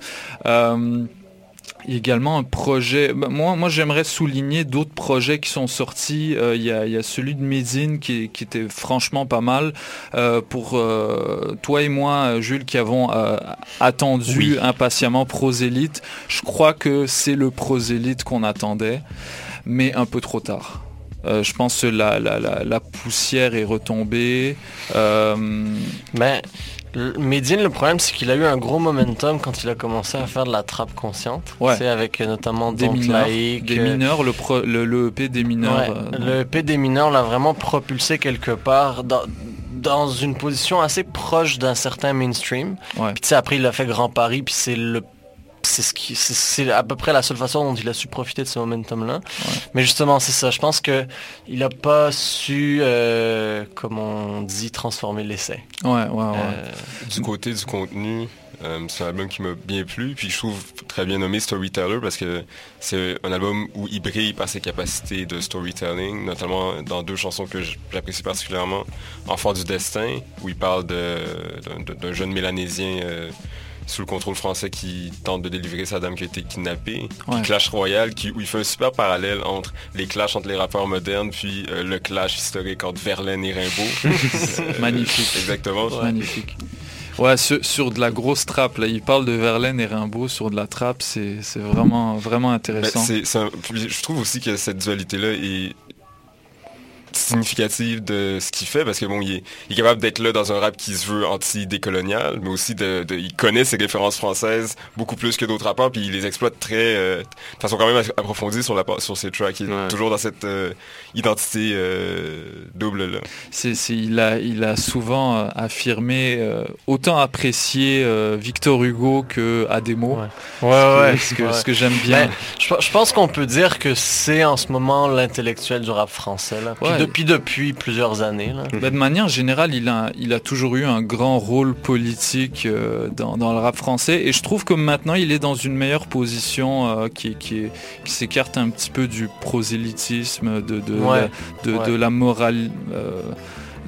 Speaker 5: Il y a également un projet. bah, moi, moi j'aimerais souligner d'autres projets qui sont sortis. Euh, il, y a, il y a celui de Médine qui, qui était franchement pas mal. Euh, pour euh, toi et moi, Jules, qui avons attendu
Speaker 13: Oui.
Speaker 5: impatiemment Prosélite, je crois que c'est le Prosélite qu'on attendait, mais un peu trop tard. Euh, je pense que la, la, la, la poussière est retombée. Euh,
Speaker 6: Ben, le- Medine, le problème, c'est qu'il a eu un gros momentum quand il a commencé à faire de la trappe consciente.
Speaker 5: Ouais.
Speaker 6: C'est avec euh, notamment
Speaker 5: des mineurs, des mineurs, le, pro- le, le EP des mineurs.
Speaker 6: Ouais,
Speaker 5: euh,
Speaker 6: le EP des mineurs l'a vraiment propulsé quelque part dans, dans une position assez proche d'un certain mainstream.
Speaker 5: Ouais.
Speaker 6: Puis après il a fait Grand Paris, puis c'est le c'est ce qui c'est- c'est à peu près la seule façon dont il a su profiter de ce momentum là. Mais justement, c'est ça. Je pense que il a pas su, euh, comme on dit, transformer l'essai.
Speaker 5: Ouais, ouais, ouais.
Speaker 6: Euh,
Speaker 7: Du côté du contenu, euh, c'est un album qui m'a bien plu, puis je trouve très bien nommé Storyteller parce que c'est un album où il brille par ses capacités de storytelling, notamment dans deux chansons que j'apprécie particulièrement. Enfant du destin, où il parle de- d'un d'un jeune mélanésien euh, sous le contrôle français qui tente de délivrer sa dame qui a été kidnappée. Puis. Clash Royale, qui, où il fait un super parallèle entre les clashs entre les rappeurs modernes, puis euh, le clash historique entre Verlaine et Rimbaud. Euh,
Speaker 5: Magnifique.
Speaker 7: Exactement.
Speaker 5: Magnifique. Ouais, sur, sur de la grosse trappe, là, il parle de Verlaine et Rimbaud sur de la trappe, c'est vraiment, vraiment
Speaker 7: Ben,
Speaker 5: intéressant.
Speaker 7: un- je trouve aussi que cette dualité-là est... significative de ce qu'il fait parce que bon, il est, il est capable d'être là dans un rap qui se veut anti-décolonial, mais aussi de, de- il connaît ses références françaises beaucoup plus que d'autres rappeurs, puis il les exploite très, euh, de façon quand même approfondie sur la sur ses tracks. Il est toujours dans cette euh, identité euh, double là.
Speaker 5: C'est, c'est- il, a, il a souvent affirmé euh, autant apprécier euh, Victor Hugo que Ademo.
Speaker 6: Ouais, ouais.
Speaker 5: Ce que,
Speaker 6: ouais.
Speaker 5: ce que j'aime bien.
Speaker 6: Ben, je, je pense qu'on peut dire que c'est en ce moment l'intellectuel du rap français. Là. Puis
Speaker 5: Ouais.
Speaker 6: Depuis, depuis plusieurs années. Là.
Speaker 5: Bah, de manière générale, il a, il a toujours eu un grand rôle politique euh, dans, dans le rap français et je trouve que maintenant il est dans une meilleure position euh, qui, qui, est- qui s'écarte un petit peu du prosélytisme, de, de,
Speaker 6: Ouais,
Speaker 5: de,
Speaker 6: ouais.
Speaker 5: de la morale. euh,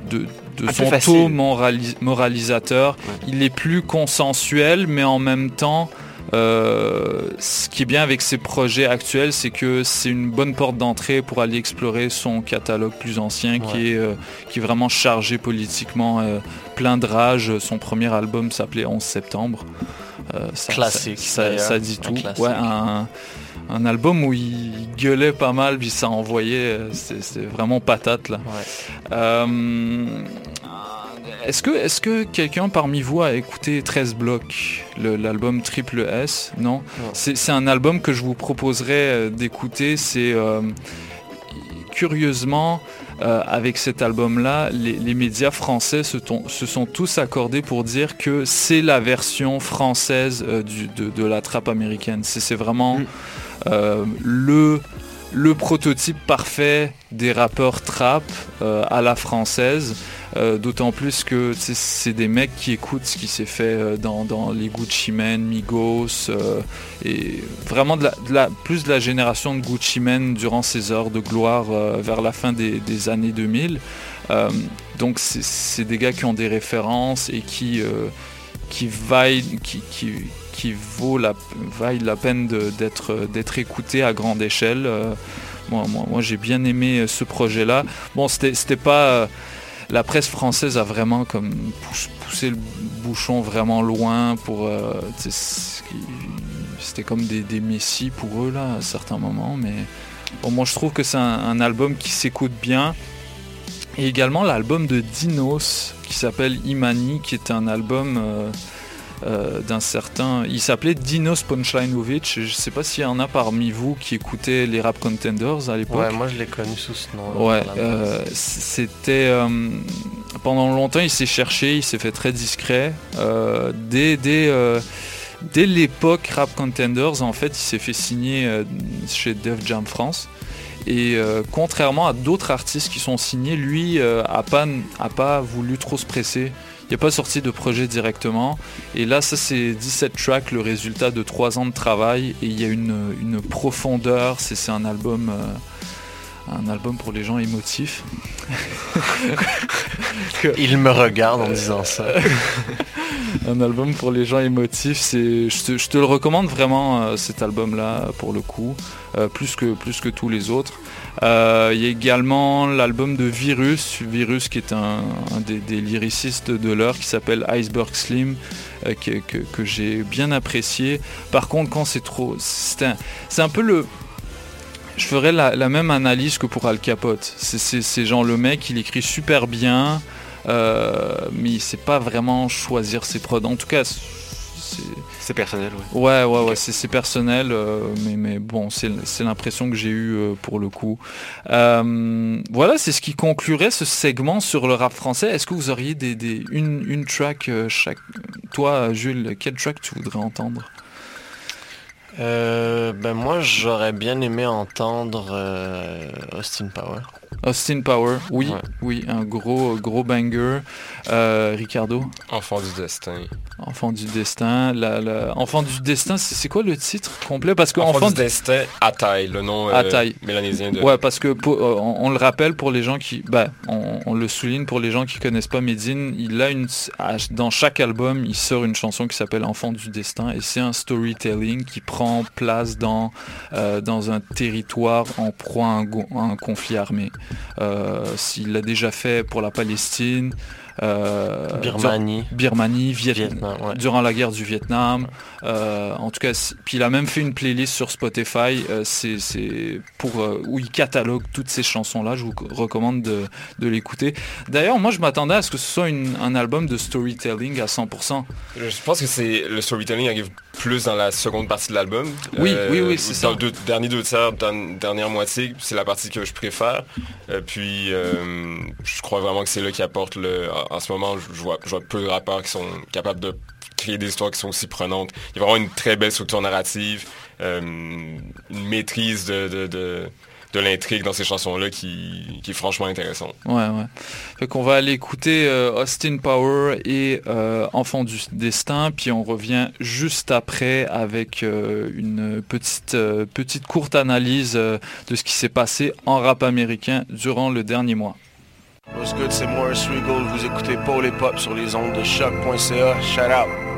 Speaker 5: de,
Speaker 13: peu
Speaker 5: son taux morali- moralisateur. Il est plus consensuel, mais en même temps, euh, ce qui est bien avec ses projets actuels, c'est que c'est une bonne porte d'entrée pour aller explorer son catalogue plus ancien, qui, est, euh, qui est vraiment chargé politiquement, euh, plein de rage. Son premier album s'appelait 11 septembre. Ça,
Speaker 6: Classique,
Speaker 5: Ça, ça-
Speaker 6: d'ailleurs.
Speaker 5: ça dit
Speaker 6: Un
Speaker 5: tout.
Speaker 6: classique.
Speaker 5: Ouais, un, un album où il gueulait pas mal, puis ça envoyait, c'est vraiment patate là. Est-ce que, est que quelqu'un parmi vous a écouté 13 blocs, l'album Triple S? Non, C'est c'est un album que je vous proposerais euh, d'écouter. C'est euh, curieusement, euh, avec cet album-là, les, les médias français se, ton- se sont tous accordés pour dire que c'est la version française euh, du- de, de la trappe américaine. C'est vraiment euh, le, le prototype parfait des rappeurs trap euh, à la française. Euh, D'autant plus que c'est des mecs qui écoutent ce qui s'est fait euh, dans, les Gucci Mane, Migos, euh, et vraiment plus de la génération de Gucci Mane durant ses heures de gloire vers la fin des, années 2000. Euh, donc c'est- des gars qui ont des références et qui, vaillent, la, vaillent la peine d'être écoutés à grande échelle. Moi, moi, moi, j'ai bien aimé ce projet-là. Bon, c'était pas... la presse française a vraiment comme pouss- poussé le bouchon vraiment loin pour... euh, C'était comme des, des messies pour eux là à certains moments, mais bon, moi je trouve que c'est un, un album qui s'écoute bien. Et également l'album de Dinos qui s'appelle Imani, qui est un album euh, euh, d'un certain... Il s'appelait Dinos Punchlinovic. Je sais pas s'il y en a parmi vous qui écoutaient les Rap Contenders à l'époque.
Speaker 6: Ouais, moi je l'ai connu sous ce nom.
Speaker 5: Ouais, euh, c'était euh, pendant longtemps il s'est cherché, il s'est fait très discret. Dès dès, dès l'époque Rap Contenders, en fait, il s'est fait signer euh, chez Def Jam France. Et euh, contrairement à d'autres artistes qui sont signés, lui euh, a pas a pas voulu trop se presser. Il n'a pas sorti de projet directement. Et là, ça c'est 17 tracks, le résultat de 3 ans de travail. Et il y a une, une profondeur. C'est un album. euh, un album pour les gens émotifs.
Speaker 6: Il me regarde en disant ça.
Speaker 5: un album pour les gens émotifs, c'est, je, te, je te le recommande vraiment euh, cet album-là pour le coup, euh, plus que plus que tous les autres. Euh, Il y a également l'album de Virus, Virus qui est un, des, lyricistes de l'heure qui s'appelle Iceberg Slim, euh, que, j'ai bien apprécié. Par contre, quand c'est trop, c'est un, peu le je ferais la, même analyse que pour Al Capote. C'est genre le mec, il écrit super bien, euh, mais il sait pas vraiment choisir ses prods. En tout cas, c'est
Speaker 13: personnel, ouais.
Speaker 5: Ouais, ouais, ouais, c'est personnel, euh, mais, mais bon, c'est l'impression que j'ai eue euh, pour le coup. Euh, voilà, c'est ce qui conclurait ce segment sur le rap français. Est-ce que vous auriez des, des- une, une track euh, chaque... Toi, Jules, quel track tu voudrais entendre?
Speaker 6: Euh, ben moi j'aurais bien aimé entendre euh, Austin Power.
Speaker 5: Austin Power, oui,
Speaker 6: Ouais.
Speaker 5: oui, un gros, gros banger. Euh, Ricardo?
Speaker 7: Enfant du destin.
Speaker 5: Enfant du destin. La, la- Enfant du destin, c'est quoi le titre complet? Parce que
Speaker 7: Enfant,
Speaker 5: Enfant
Speaker 7: du destin, Ataï, le nom euh,
Speaker 5: Ataï.
Speaker 7: mélanésien de...
Speaker 5: Ouais, parce que pour- euh, on, on le rappelle pour les gens qui, bah, on, on le souligne pour les gens qui connaissent pas Medine, il a une, dans chaque album, il sort une chanson qui s'appelle Enfant du destin et c'est un storytelling qui prend place dans euh, dans un territoire en proie à un, go- à un conflit armé. Euh, S'il l'a déjà fait pour la Palestine. euh,
Speaker 6: Birmanie.
Speaker 5: dur- Birmanie, Viet-
Speaker 6: Vietnam, ouais.
Speaker 5: durant la guerre du Vietnam. Euh, en tout cas, puis il a même fait une playlist sur Spotify. euh, c'est pour euh, où il catalogue toutes ces chansons-là. Je vous recommande de, de l'écouter. D'ailleurs, moi, je m'attendais à ce que ce soit une- un album de storytelling à 100%.
Speaker 7: Je pense que c'est le storytelling arrive plus dans la seconde partie de l'album. Euh,
Speaker 5: Oui, oui, oui, c'est
Speaker 7: dans
Speaker 5: ça.
Speaker 7: le deux- dernier deux tiers, dans- dernière moitié, c'est la partie que je préfère. Euh, puis euh, je crois vraiment que c'est là qui apporte le. En, en ce moment, je vois, je vois peu de rappeurs qui sont capables de créer des histoires qui sont aussi prenantes. Il y a vraiment une très belle structure narrative, euh, une maîtrise de, de, de- de l'intrigue dans ces chansons-là qui, qui est franchement intéressante.
Speaker 5: Ouais, ouais. Fait qu'on va aller écouter euh, Austin Power et euh, Enfant du Destin, puis on revient juste après avec euh, une petite, euh, petite courte analyse euh, de ce qui s'est passé en rap américain durant le dernier mois.
Speaker 19: What's good, c'est Morris Regal. Vous écoutez Paul et Pop sur les ondes de choc.ca. Shout out.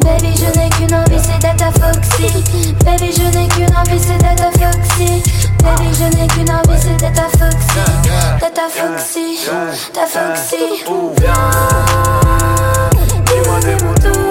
Speaker 20: Baby, je n'ai qu'une envie, c'est d'être ta Foxy. Baby, je n'ai qu'une envie, c'est d'être ta Foxy. Baby, je n'ai qu'une envie, c'est d'être ta Foxy. D'être Foxy, ta Foxy. Dis-moi des mots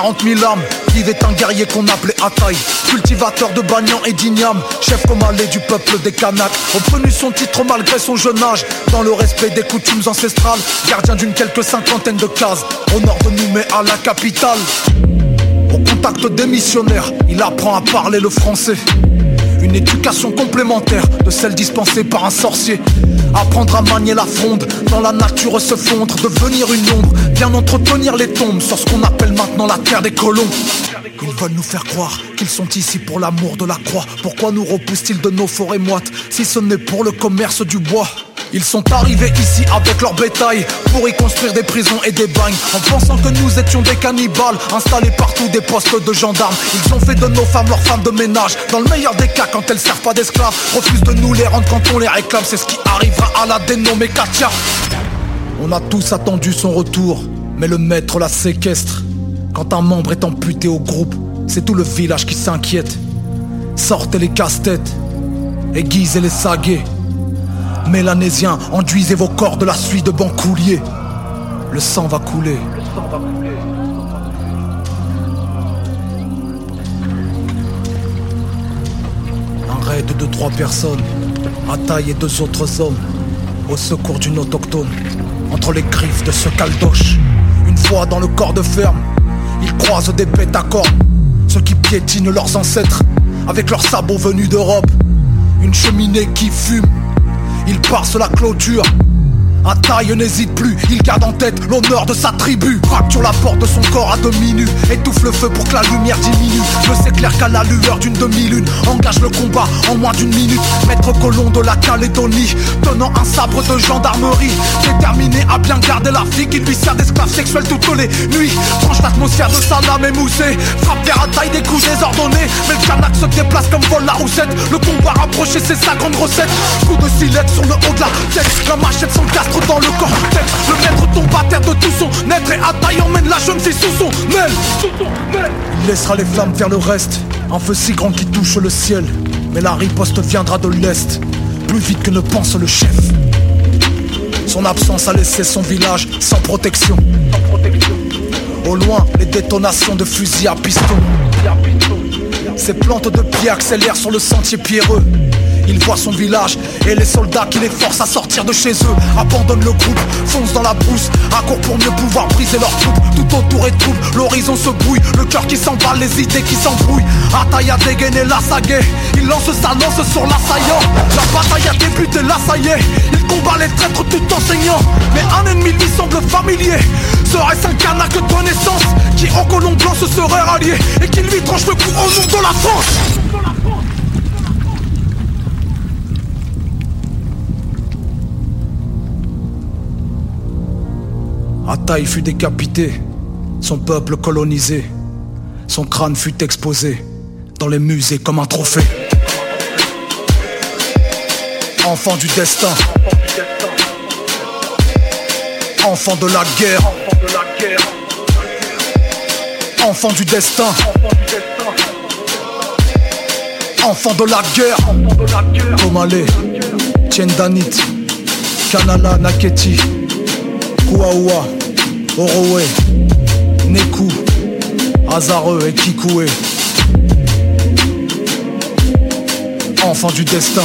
Speaker 21: 40 000 âmes est un guerrier qu'on appelait Ataï Cultivateur de Bagnan et d'Ignam Chef comalé du peuple des Kanaks. Obtenu son titre malgré son jeune âge. Dans le respect des coutumes ancestrales. Gardien d'une quelques cinquantaine de cases. Au nord de à la capitale. Au contact des missionnaires Il apprend à parler le français une éducation complémentaire de celle dispensée par un sorcier. Apprendre à manier la fronde, dans la nature se fondre Devenir une ombre, bien entretenir les tombes Sur ce qu'on appelle maintenant la terre des colons Ils veulent nous faire croire qu'ils sont ici pour l'amour de la croix. Pourquoi nous repoussent-ils de nos forêts moites si ce n'est pour le commerce du bois? Ils sont arrivés ici avec leur bétail pour y construire des prisons et des bagnes en pensant que nous étions des cannibales installés partout des postes de gendarmes. Ils ont fait de nos femmes leurs femmes de ménage. Dans le meilleur des cas, quand elles servent pas d'esclaves, refusent de nous les rendre quand on les réclame. C'est ce qui arrivera à la dénommée Katia. On a tous attendu son retour, mais le maître la séquestre. Quand un membre est amputé au groupe, c'est tout le village qui s'inquiète. Sortez les casse-têtes, aiguisez les saguets. Mélanésiens, enduisez vos corps de la suie de bancoulier. Le sang va couler. Un raid de trois personnes, Ataï et deux autres hommes, au secours d'une autochtone, entre les griffes de ce caldoche. Une fois dans le corps de ferme, ils croisent des bêtes à cornes, ceux qui piétinent leurs ancêtres, avec leurs sabots venus d'Europe. Une cheminée qui fume, ils passent la clôture. Ataï n'hésite plus, il garde en tête l'honneur de sa tribu. Fracture la porte de son corps à demi nu, étouffe le feu pour que la lumière diminue. Ne s'éclaire qu'à la lueur d'une demi-lune, engage le combat en moins d'une minute. Maître colon de la Calédonie, tenant un sabre de gendarmerie, déterminé à bien garder la fille qui lui sert d'esclave sexuel toutes les nuits. Tranche l'atmosphère de salam émoussé, frappe des ratailles des coups désordonnés. Mais le Kanak se déplace comme vol la roussette. Le combat rapproché, c'est sa grande recette. Coup de silette sur le haut de la tête, la machette sans le maître tombe à terre de tout son être et Ataï emmène la jeune fille sous son aile. Il laissera les flammes faire le reste, un feu si grand qui touche le ciel. Mais la riposte viendra de l'est, plus vite que ne pense le chef. Son absence a laissé son village sans protection. Au loin, les détonations de fusils à piston. Ces plantes de pied accélèrent sur le sentier pierreux. Il voit son village et les soldats qui les forcent à sortir de chez eux abandonnent le groupe, foncent dans la brousse, accourent pour mieux pouvoir briser leur troupes. Tout autour est trouble, l'horizon se brouille, le cœur qui s'emballe, les idées qui s'embrouillent. Ataï a dégainé la sagaie, il lance sa lance sur l'assaillant. La bataille a débuté, là ça y est, il combat les traîtres tout enseignant. Mais un ennemi lui semble familier, serait-ce un de naissance qui au colon blanc se serait rallié et qui lui tranche le cou au nom de la France? Ataï fut décapité, son peuple colonisé, son crâne fut exposé dans les musées comme un trophée. Enfant du destin, enfant de la guerre, enfant du destin, enfant de la guerre, Komale, Tiendanit, Kanala Naketi, Kuawa, Orowe, Neku, Azare et Kikoué. Enfant du destin.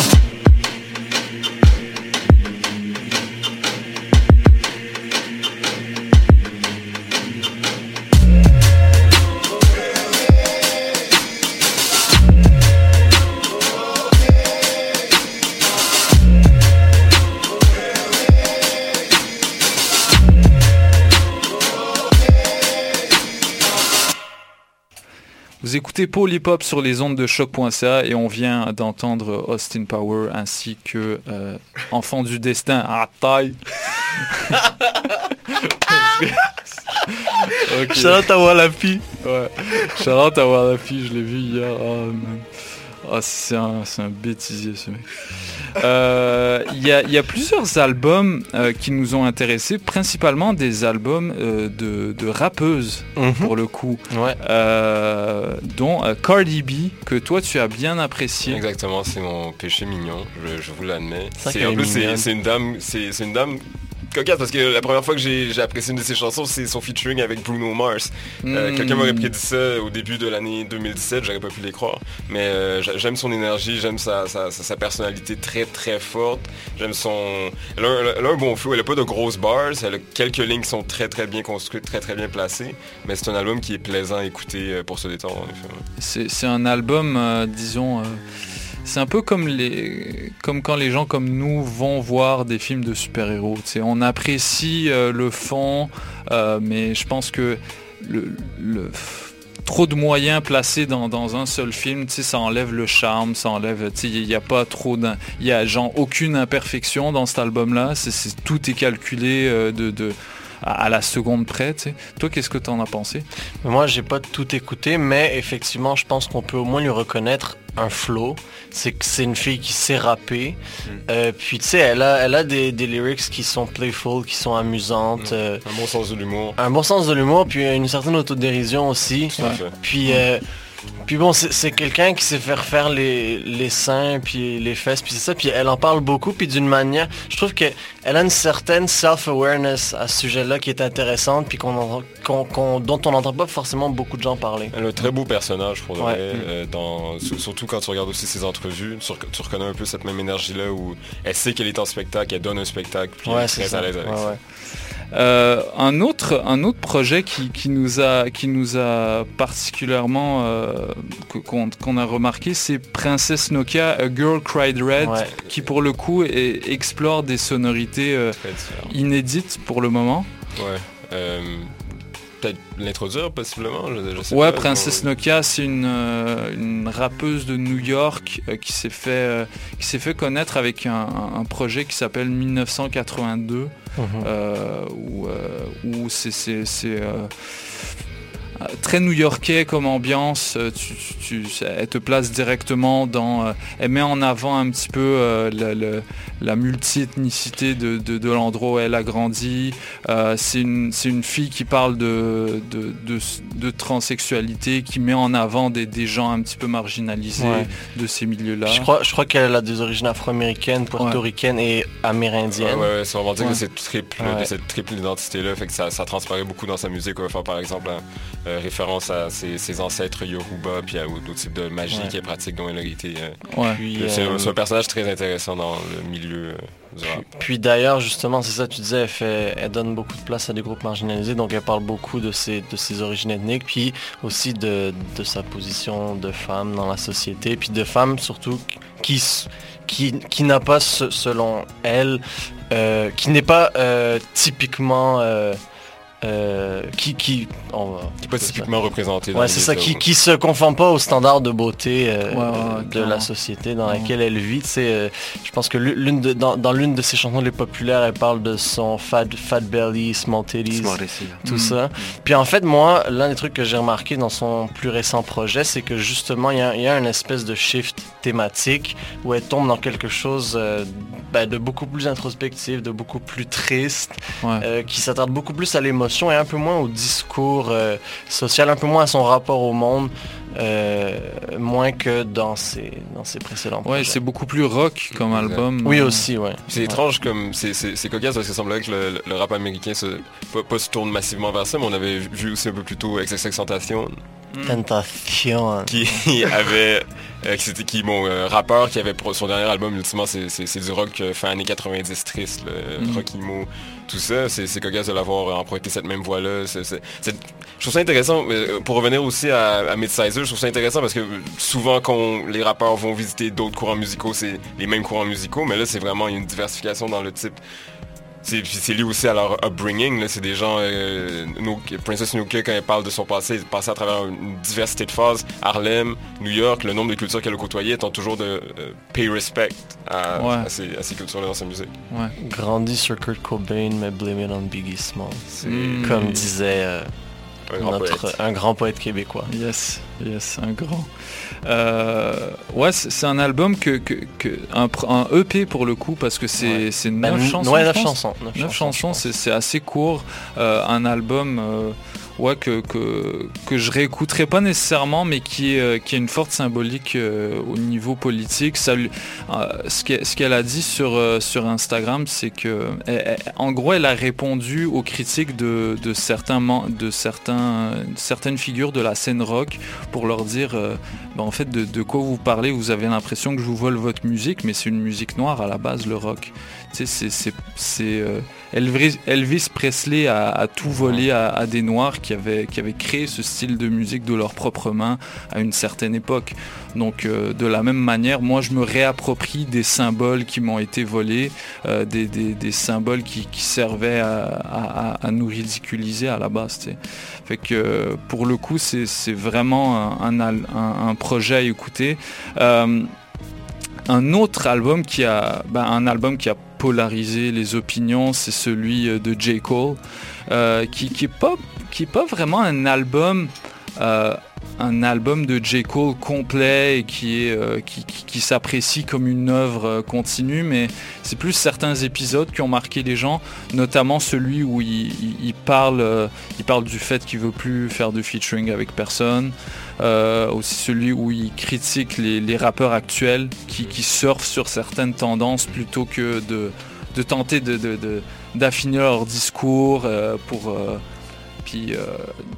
Speaker 5: Vous écoutez Hop sur les ondes de choc.ca et on vient d'entendre Austin Power ainsi que euh, Enfant du destin à taille. Ok.
Speaker 12: Shout-out à Wallapi.
Speaker 5: Ouais. Shout-out à Wallapi, je l'ai vu hier. Oh, man. Ah, c'est un, c'est un bêtisier ce mec. Euh, Il y, a, il y a plusieurs albums euh, qui nous ont intéressés, principalement des albums euh, de, de rappeuses pour le coup, Euh, dont euh, Cardi B que toi tu as bien apprécié.
Speaker 7: Exactement, c'est mon péché mignon, je, je vous l'admets.
Speaker 5: C'est vrai
Speaker 7: C'est
Speaker 5: qu'elle
Speaker 7: en
Speaker 5: est
Speaker 7: plus c'est
Speaker 5: mignonne.
Speaker 7: c'est une dame, c'est c'est une dame cocasse parce que la première fois que j'ai apprécié une de ses chansons, c'est son featuring avec Bruno Mars. Euh,
Speaker 5: Mm.
Speaker 7: Quelqu'un m'aurait prédit ça au début de l'année 2017, j'aurais pas pu les croire. Mais euh, j'a- j'aime son énergie, j'aime sa, sa, sa- sa personnalité très très forte. J'aime son... Elle a, un, elle a un bon flow, elle a pas de grosses bars, elle a quelques lignes qui sont très très bien construites, très très bien placées. Mais c'est un album qui est plaisant à écouter euh, pour se détendre en effet.
Speaker 5: C'est un album, euh, disons, c'est un peu comme, les, comme quand les gens comme nous vont voir des films de super-héros. On apprécie euh, le fond, euh, mais je pense que le, trop de moyens placés dans, dans un seul film, ça enlève le charme, ça enlève, il n'y a pas trop d'un, il a genre aucune imperfection dans cet album-là, c'est, tout est calculé euh, de- à, à la seconde près, tu sais. Toi, qu'est-ce que tu en as pensé?
Speaker 6: Moi, j'ai pas tout écouté, mais effectivement, je pense qu'on peut au moins lui reconnaître un flow. C'est que c'est une fille qui sait rapper. Euh, puis, tu sais, elle a, elle a des, des lyrics qui sont playful, qui sont amusantes. euh,
Speaker 7: Un bon sens de l'humour.
Speaker 6: un bon sens de l'humour, puis une certaine autodérision aussi.
Speaker 7: Tout à fait.
Speaker 6: Puis, euh, puis bon, c'est quelqu'un qui sait faire faire les, les seins, puis les fesses, puis c'est ça. Puis elle en parle beaucoup, puis d'une manière, je trouve qu'elle a une certaine self-awareness à ce sujet-là qui est intéressante, puis qu'on dont on n'entend pas forcément beaucoup de gens parler.
Speaker 7: Elle a un très beau personnage pour
Speaker 6: Ouais.
Speaker 7: vrai, euh, dans, surtout quand tu regardes aussi ses entrevues, tu, rec- tu reconnais un peu cette même énergie-là où elle sait qu'elle est en spectacle, elle donne un spectacle, puis elle est très
Speaker 6: ça.
Speaker 7: à l'aise avec
Speaker 6: Ouais,
Speaker 7: ça.
Speaker 5: Euh, un autre un autre projet qui, qui nous a qui nous a particulièrement euh, qu'on a remarqué c'est Princess Nokia A Girl Cried Red
Speaker 6: Ouais.
Speaker 5: qui pour le coup est- explore des sonorités euh, inédites pour le moment.
Speaker 7: Ouais. Euh, Peut-être l'introduire possiblement, je, je sais
Speaker 5: Ouais,
Speaker 7: pas.
Speaker 5: Princess Nokia, c'est une, euh, une rappeuse de New York euh, qui s'est fait, euh, qui s'est fait connaître avec un, un projet qui s'appelle 1982,
Speaker 6: Mhm.
Speaker 5: euh, où, euh, où c'est, très new-yorkais comme ambiance. euh, Tu, tu- tu- elle te place directement dans. euh, elle met en avant un petit peu euh, le- le- la multi-ethnicité de, de- de l'endroit où elle a grandi. Euh, c'est une, c'est une fille qui parle de, de, de- de transsexualité, qui met en avant des, des gens un petit peu marginalisés
Speaker 6: Ouais.
Speaker 5: de ces milieux-là.
Speaker 6: Je crois, je crois qu'elle a des origines afro-américaines, portoricaines et amérindiennes.
Speaker 7: ouais, ouais, c'est vraiment dire
Speaker 6: Ouais.
Speaker 7: de cette triple, de cette triple identité-là, fait que ça, ça transparaît beaucoup dans sa musique. Faire par exemple euh, référence à ses, ses ancêtres Yoruba, puis à d'autres types de magie
Speaker 6: Ouais.
Speaker 7: qu'elle pratique dont elle a été. euh,
Speaker 5: Ouais.
Speaker 7: C'est
Speaker 6: euh,
Speaker 7: un personnage très intéressant dans le milieu euh, du rap.
Speaker 6: Puis d'ailleurs, justement, c'est ça, tu disais, elle, fait, elle donne beaucoup de place à des groupes marginalisés, donc elle parle beaucoup de ses, de ses origines ethniques, puis aussi de, de sa position de femme dans la société, puis de femme surtout qui, qui, qui n'a pas, ce- selon elle, euh, qui n'est pas euh, typiquement... euh, qui, qui, on va-
Speaker 7: Qui n'est pas typiquement représenté dans
Speaker 6: Ouais, c'est ça, qui, qui se conforme pas aux standards de beauté euh,
Speaker 5: Ouais, ouais,
Speaker 6: de
Speaker 5: clairement.
Speaker 6: la société dans
Speaker 5: Ouais.
Speaker 6: laquelle elle vit. Sais, euh, je pense que l'une de- dans, dans l'une de ses chansons les populaires, elle parle de son fat, fat belly, small titties, tout
Speaker 5: Mm.
Speaker 6: ça. Puis en fait, moi, l'un des trucs que j'ai remarqué dans son plus récent projet, c'est que justement, il y, a- il y a une espèce de shift thématique où elle tombe dans quelque chose euh, ben, de beaucoup plus introspectif, de beaucoup plus triste,
Speaker 5: Ouais.
Speaker 6: euh, qui s'attarde beaucoup plus à l'émotion et un peu moins au discours euh, social, un peu moins à son rapport au monde, euh, moins que dans ses, dans ses précédents
Speaker 5: Ouais,
Speaker 6: projets.
Speaker 5: c'est beaucoup plus rock comme
Speaker 7: Exact.
Speaker 5: album.
Speaker 6: Oui
Speaker 5: Euh,
Speaker 6: aussi, ouais.
Speaker 7: C'est
Speaker 6: Ouais.
Speaker 7: étrange comme c'est c'est- c'est cocasse parce que ça semblerait que le, le rap américain se, pas, pas se tourne massivement vers ça, mais on avait vu aussi un peu plus tôt XXX Tentation
Speaker 6: Tentation.
Speaker 7: qui avait qui c'était qui bon euh, rappeur qui avait son dernier album ultimement c'est du rock euh, fin années 90 triste le
Speaker 5: Mm.
Speaker 7: rock emo tout ça c'est cocasse de l'avoir emprunté cette même voie là je trouve ça intéressant euh, pour revenir aussi à, à Midsizer je trouve ça intéressant parce que euh, souvent quand les rappeurs vont visiter d'autres courants musicaux c'est les mêmes courants musicaux mais là c'est vraiment une diversification dans le type c'est lié aussi à leur upbringing. C'est des gens... Euh, No- Princess Nokia, quand elle parle de son passé, elle passait à travers une diversité de phases. Harlem, New York, le nombre de cultures qu'elle a côtoyées, étant toujours de euh, pay respect à,
Speaker 5: Ouais.
Speaker 7: à ces, à ces cultures-là dans sa musique.
Speaker 5: Ouais.
Speaker 6: Grandi sur Kurt Cobain, mais blame it on Biggie Small. C'est
Speaker 5: Mm.
Speaker 6: comme disait euh,
Speaker 7: Un grand
Speaker 6: notre,
Speaker 7: poète.
Speaker 6: un grand poète québécois.
Speaker 5: Yes, yes, un grand. Euh, ouais, c'est un album que, que, que- un, EP pour le coup parce que c'est
Speaker 6: Ouais.
Speaker 5: c'est
Speaker 6: Ben,
Speaker 5: neuf
Speaker 6: n-
Speaker 5: chansons.
Speaker 6: ouais,
Speaker 5: je
Speaker 6: neuf
Speaker 5: pense.
Speaker 6: chansons,
Speaker 5: c'est assez court. Euh, un album euh, ouais, que, que, que je réécouterai pas nécessairement, mais qui, euh, qui a une forte symbolique euh, au niveau politique. Euh, ce qu'elle a dit sur, sur Instagram, c'est que, elle- en gros, elle a répondu aux critiques de, de, certains, de certains, certaines figures de la scène rock pour leur dire, ben, en fait, de quoi vous parlez, vous avez l'impression que je vous vole votre musique, mais c'est une musique noire à la base, le rock. C'est- euh, Elvis, Presley a, a tout volé à, à des noirs qui avaient, qui avaient créé ce style de musique de leurs propres mains à une certaine époque. Donc euh, de la même manière, moi je me réapproprie des symboles qui m'ont été volés, euh, des, des- des symboles qui, qui servaient à, à- à nous ridiculiser à la base. tu sais. Fait que pour le coup, c'est c'est vraiment un, un al- un- un projet à écouter. Euh, un autre album qui a, ben, un album qui a polarisé les opinions, c'est celui euh, de J. Cole, euh, qui, qui est pas, vraiment un album, euh, un album de J. Cole complet et qui qui, s'apprécie comme une œuvre continue, mais c'est plus certains épisodes qui ont marqué les gens, notamment celui où il, parle, il parle du fait qu'il veut plus faire de featuring avec personne. Euh, aussi celui où il critique les, rappeurs actuels qui, surfent sur certaines tendances plutôt que de, tenter d'affiner leur discours euh, pour euh, puis euh,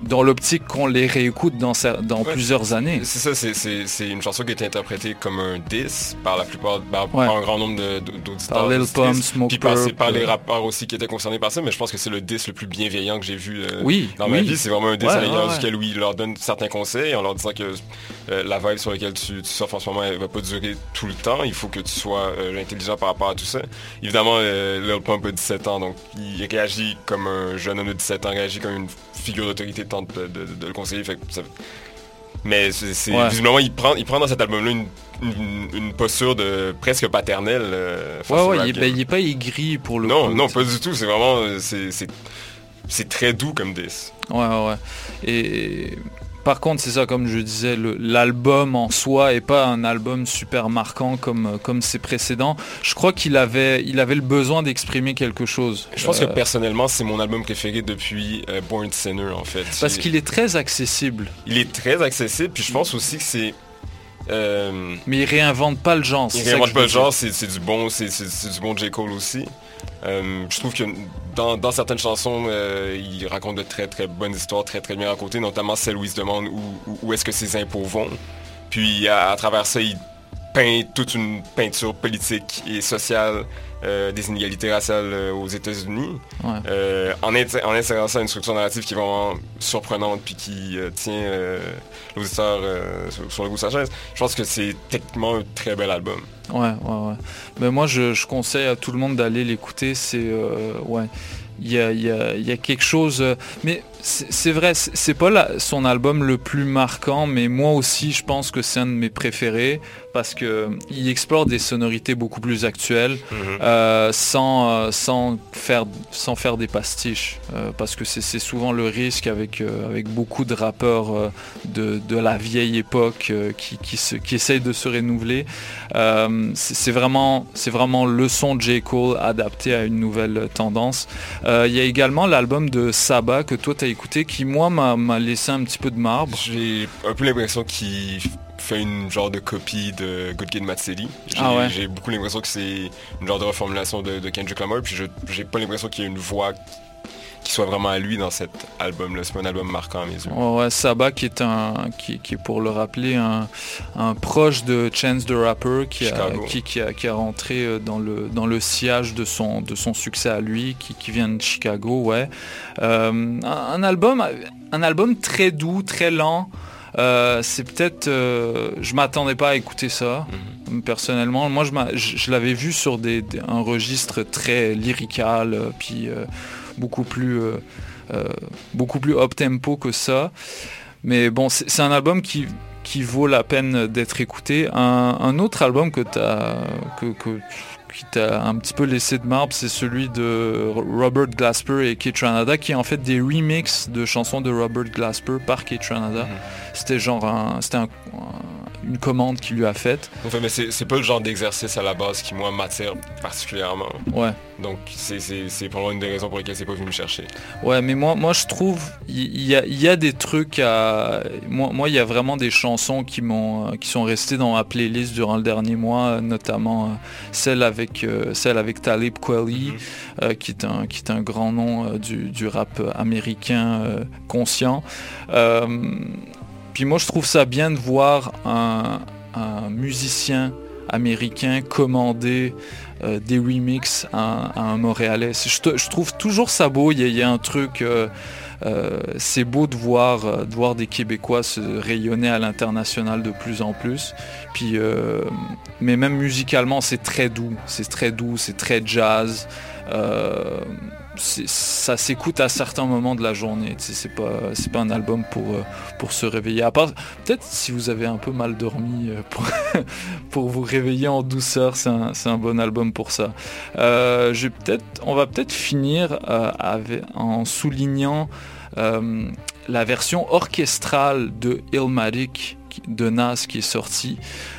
Speaker 5: dans l'optique qu'on les réécoute dans, cer- dans
Speaker 7: Ouais.
Speaker 5: plusieurs années.
Speaker 7: C'est ça, c'est- une chanson qui a été interprétée comme un diss par la plupart, par,
Speaker 5: Ouais.
Speaker 7: par un grand nombre d'auditeurs.
Speaker 5: Par Lil Pump,
Speaker 7: Puis par, par les rappeurs aussi qui étaient concernés par ça, mais je pense que c'est le diss le plus bienveillant que j'ai vu euh,
Speaker 5: Oui,
Speaker 7: dans ma
Speaker 5: oui.
Speaker 7: vie. C'est vraiment un diss
Speaker 5: Ouais,
Speaker 7: à l'égard
Speaker 5: ouais,
Speaker 7: duquel où il leur donne certains conseils en leur disant que euh, la vibe sur laquelle tu, tu surfes en ce moment, elle va pas durer tout le temps. Il faut que tu sois intelligent par rapport à tout ça. Évidemment, Lil Pump a 17 ans, donc il réagit comme un jeune homme de 17 ans, réagit comme une figure d'autorité tente de, de- de le conseiller. Fait que ça- mais c'est,
Speaker 5: Ouais.
Speaker 7: visiblement, il prend, il prend dans cet album-là une, une- une posture de presque paternelle. euh,
Speaker 5: Ouais, ouais, il, ben, il est pas aigri pour le
Speaker 7: Non,
Speaker 5: coup.
Speaker 7: non, pas du tout. C'est vraiment, c'est, c'est, très doux comme 10.
Speaker 5: Ouais, ouais, ouais. Et par contre, c'est ça, comme je disais, l'album en soi est pas un album super marquant comme, comme ses précédents. Je crois qu'il avait, il avait le besoin d'exprimer quelque chose.
Speaker 7: Je pense
Speaker 5: Euh,
Speaker 7: que personnellement, c'est mon album préféré depuis euh, Born Sinner, en fait.
Speaker 5: Parce qu'il est très accessible.
Speaker 7: Il est très accessible, puis je pense aussi que c'est... euh,
Speaker 5: Mais il réinvente pas le genre.
Speaker 7: Il réinvente pas le genre, c'est du bon, c'est du bon J. Cole aussi. Euh, je trouve que dans, certaines chansons, euh, il raconte de très très bonnes histoires, très très bien racontées, notamment celle où il se demande où, est-ce que ses impôts vont. Puis à travers ça, il peint toute une peinture politique et sociale euh, des inégalités raciales euh, aux États-Unis.
Speaker 5: Ouais.
Speaker 7: Euh, en, insérant ça à une structure narrative qui est vraiment surprenante puis qui tient l'auditeur sur, sur le bout de sa chaise. Je pense que c'est techniquement un très bel album.
Speaker 5: Ouais, ouais, ouais. Mais moi, je, je conseille à tout le monde d'aller l'écouter. C'est, ouais, il y a, y a- il y a quelque chose. mais c'est vrai, c'est pas la- son album le plus marquant, mais moi aussi, je pense que c'est un de mes préférés parce que euh, il explore des sonorités beaucoup plus actuelles,
Speaker 7: Mhm.
Speaker 5: euh, sans, euh, sans faire, sans faire des pastiches, euh, parce que c'est souvent le risque avec, euh, avec beaucoup de rappeurs de, de la vieille époque qui, qui, se- qui essayent de se renouveler. C'est vraiment, vraiment le son de J. Cole adapté à une nouvelle tendance. Il y a également l'album de Saba que toi tu as écouté qui moi m'a laissé un petit peu de marbre.
Speaker 7: J'ai un peu l'impression qu'il fait une genre de copie de Good Kid, Mad City. J'ai
Speaker 5: Ah ouais.
Speaker 7: j'ai beaucoup l'impression que c'est une genre de reformulation de, de Kendrick Lamar, puis je j'ai pas l'impression qu'il y ait une voix qui soit vraiment à lui dans cet album-là. C'est pas un album marquant à mes yeux.
Speaker 5: Ouais, ouais, Saba qui est un qui, qui est pour le rappeler un, un proche de Chance the Rapper qui a, qui, qui a, qui a rentré euh, dans le dans le sillage de son de son succès à lui qui, qui vient de Chicago ouais. Euh, un, album un album très doux très lent. Euh, c'est peut-être euh, je m'attendais pas à écouter ça personnellement. Moi je, m'a- je, je l'avais vu sur des, des- un registre très lyrical puis euh, beaucoup plus euh, euh, beaucoup plus up tempo que ça. Mais bon c'est un album qui qui vaut la peine d'être écouté. Un, un autre album que t'as que, que qui t'a un petit peu laissé de marbre, c'est celui de Robert Glasper et Kate Ranada, qui est en fait des remixes de chansons de Robert Glasper par Kate Ranada. C'était genre un, c'était un- une commande qu'il lui a faite.
Speaker 7: Enfin, mais c'est pas le genre d'exercice à la base qui, moi, m'attire particulièrement.
Speaker 5: Ouais.
Speaker 7: Donc, c'est- probablement une des raisons pour lesquelles c'est pas venu me chercher.
Speaker 5: Ouais, mais moi, moi je trouve il y, a- y a des trucs à moi, moi il y a vraiment des chansons qui m'ont, qui sont restées dans ma playlist durant le dernier mois, notamment euh, celle avec euh, celle avec Talib Kweli, euh, qui est un qui est un grand nom du, du rap américain conscient. Euh, puis moi je trouve ça bien de voir un, musicien américain commander euh, des remixes à, un Montréalais. Je, trouve toujours ça beau, il y a, un truc... euh, euh, c'est beau de voir, de voir des Québécois se rayonner à l'international de plus en plus. Puis, mais même musicalement, c'est très doux. C'est très doux, c'est très jazz. Ça s'écoute à certains moments de la journée. C'est pas, c'est pas un album pour, euh, pour se réveiller. À part, peut-être si vous avez un peu mal dormi euh, pour, vous réveiller en douceur, c'est un, un bon album pour ça. Euh, peut-être, on va peut-être finir euh, avec- en soulignant la version orchestrale de Illmatic qui- de Nas qui est sortie.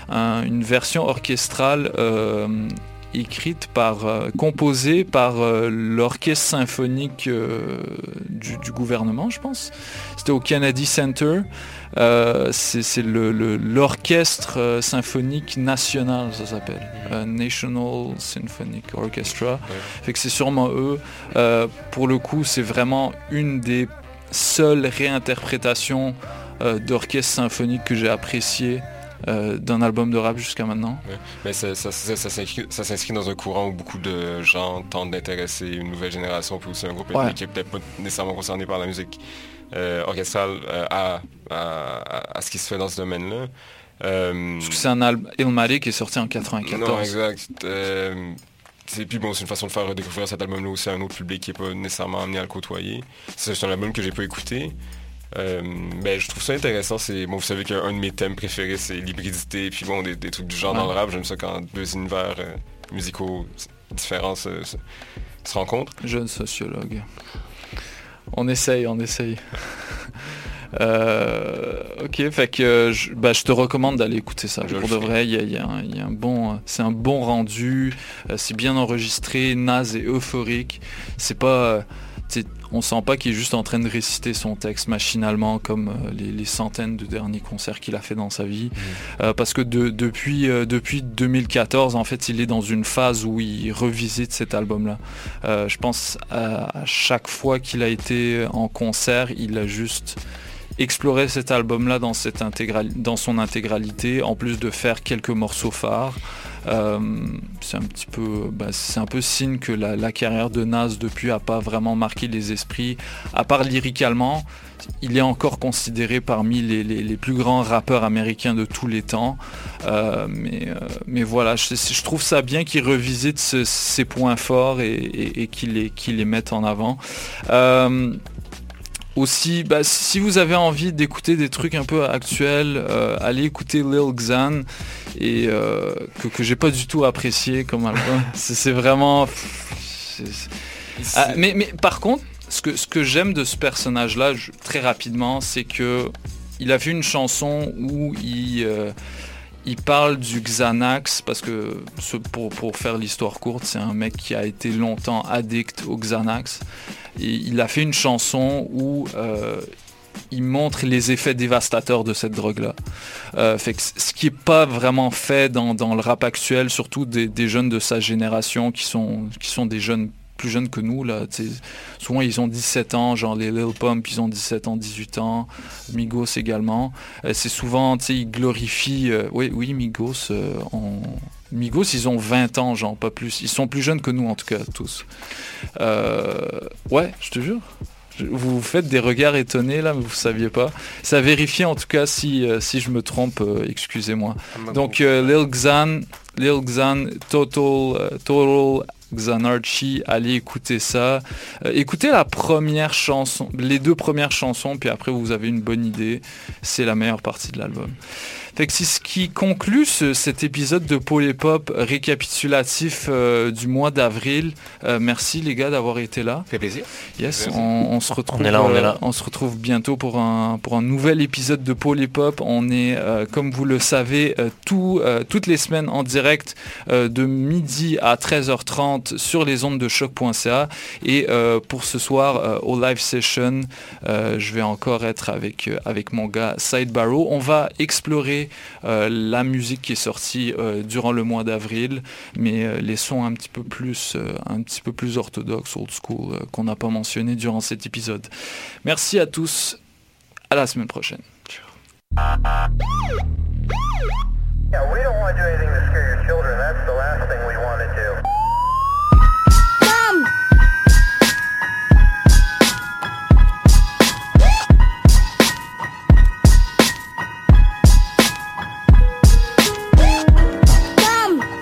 Speaker 5: Un- une version orchestrale écrite par, euh, composée par euh, l'orchestre symphonique euh, du, du gouvernement, je pense. C'était au Kennedy Center. C'est le- le- l'orchestre euh, symphonique national, ça s'appelle. Euh, National Symphonic Orchestra. Fait que c'est sûrement eux. Pour le coup, c'est vraiment une des seules réinterprétations d'orchestre symphonique que j'ai apprécié euh, d'un album de rap jusqu'à maintenant.
Speaker 7: Ouais. Mais ça, ça, ça, ça s'inscrit dans un courant où beaucoup de gens tentent d'intéresser une nouvelle génération, puis aussi un groupe
Speaker 5: Ouais.
Speaker 7: qui est peut-être pas nécessairement concerné par la musique euh, orchestrale euh, à, à, à ce qui se fait dans ce domaine-là.
Speaker 5: Parce que c'est un album Illmatic qui est sorti en 94.
Speaker 7: non, exact. C'est puis bon, c'est une façon de faire redécouvrir cet album-là aussi à un autre public qui n'est pas nécessairement amené à le côtoyer. C'est c'est un album que j'ai pas écouté. Euh, ben, je trouve ça intéressant. C'est bon, vous savez qu'un de mes thèmes préférés, c'est l'hybridité. Puis bon, des, des trucs du genre dans le rap. J'aime ça quand deux univers euh, musicaux différents se, se- se rencontrent.
Speaker 5: Jeune sociologue. On essaye, on essaye. Euh, ok, fait que je, bah, je te recommande d'aller écouter ça.
Speaker 7: Je
Speaker 5: Pour de
Speaker 7: ferai.
Speaker 5: vrai, il y a, il y a un, il y a un bon, c'est un bon rendu, c'est bien enregistré, naze et euphorique. C'est pas, on sent pas qu'il est juste en train de réciter son texte machinalement comme euh, les, les centaines de derniers concerts qu'il a fait dans sa vie. Euh, parce que de- depuis, euh, depuis 2014, en fait, il est dans une phase où il revisite cet album-là. Je pense à, à chaque fois qu'il a été en concert, il a juste exploré cet album-là dans, cette intégral- dans son intégralité, en plus de faire quelques morceaux phares. Euh, c'est un petit peu, bah, c'est un peu signe que la, carrière de Nas depuis a pas vraiment marqué les esprits, à part lyricalement. Il est encore considéré parmi les, plus grands rappeurs américains de tous les temps. Euh, mais, euh, mais voilà, je, trouve ça bien qu'il revisite ses points forts et, qu'il les, les mette en avant. Aussi, bah, si vous avez envie d'écouter des trucs un peu actuels, euh, allez écouter Lil Xan et euh, que, que j'ai pas du tout apprécié comme album. c'est vraiment. Ah, mais, mais par contre, ce que, ce que j'aime de ce personnage-là, très rapidement, c'est que il a fait une chanson où il, euh, il parle du Xanax, parce que ce- pour, pour faire l'histoire courte, c'est un mec qui a été longtemps addict au Xanax. Et il a fait une chanson où euh, il montre les effets dévastateurs de cette drogue-là. Euh, ce qui n'est pas vraiment fait dans, dans le rap actuel, surtout des, des jeunes de sa génération qui sont, qui sont des jeunes plus jeunes que nous. Là, tu sais. souvent, ils ont 17 ans, genre les Lil Pump, ils ont 17 ans, 18 ans. Migos également. Euh, c'est souvent, tu sais, ils glorifient... euh, oui, oui, Migos, euh, on- Migos, ils ont 20 ans, genre, pas plus. Ils sont plus jeunes que nous, en tout cas, tous. Ouais, je te jure. Vous faites des regards étonnés là, mais vous saviez pas. Ça vérifie en tout cas si, si je me trompe, excusez-moi. Donc euh, Lil Xan, Lil Xan, Total, Total Xanarchy, allez écouter ça. Euh, écoutez la première chanson, les deux premières chansons, puis après vous avez une bonne idée. C'est la meilleure partie de l'album. Fait que c'est ce qui conclut ce- cet épisode de Polypop récapitulatif euh, du mois d'avril. Euh, merci les gars d'avoir été là.
Speaker 13: fait plaisir.
Speaker 5: Yes,
Speaker 13: Plaisir.
Speaker 5: on, on se retrouve.
Speaker 6: On est là, on est
Speaker 5: euh,
Speaker 6: là.
Speaker 5: on se retrouve bientôt pour un pour un nouvel épisode de Polypop. On est, euh, comme vous le savez, euh, tout, euh, toutes les semaines en direct euh, de midi à 13h30 sur les ondes de choc.ca. Et euh, pour ce soir euh, au live session, euh, je vais encore être avec euh, avec mon gars Side Barrow. On va explorer euh, la musique qui est sortie euh, durant le mois d'avril, mais euh, les sons un petit peu plus un petit peu plus orthodoxes, old school, qu'on n'a pas mentionné durant cet épisode. Merci à tous. À la semaine prochaine.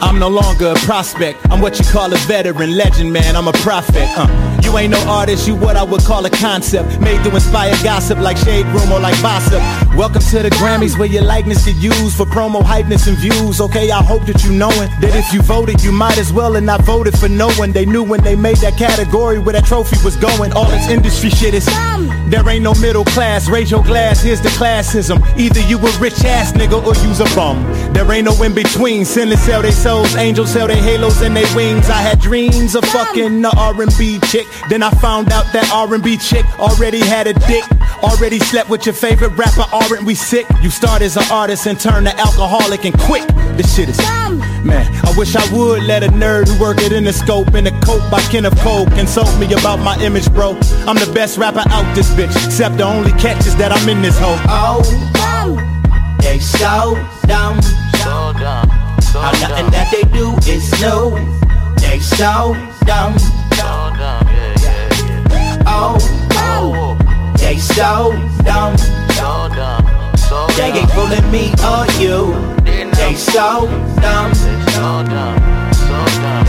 Speaker 22: I'm no longer a prospect. I'm what you call a veteran, legend, man. I'm a prophet. Uh, you ain't no artist, you what I would call a concept. Made to inspire gossip like Shade Room or like Gossip. Welcome to the Grammys where your likeness get used for promo, hypeness, and views. Okay, I hope that you knowing that if you voted, you might as well and not voted for no one. They knew when they made that category where that trophy was going. All this industry shit is There ain't no middle class. Raise your glass, here's the classism. Either you a rich ass nigga or you's a bum. There ain't no in between. Sinners sell their souls, angels sell their halos and their wings. I had dreams of fucking the R&B chick. Then I found out that R&B chick already had a dick. Already slept with your favorite rapper, aren't we sick? You start as an artist and turn to alcoholic and quit. This shit is dumb. Man, I wish I would let a nerd who work it in the scope in the coat by Kenneth Cole consult me about my image, bro. I'm the best rapper out this bitch, except the only catch is that I'm in this hole.
Speaker 23: Oh, dumb. they so dumb. So dumb. How nothing that they do is new. They so dumb. So dumb. Oh, oh, they so dumb. So dumb. So they ain't fooling me or you. They so dumb. So dumb. So dumb.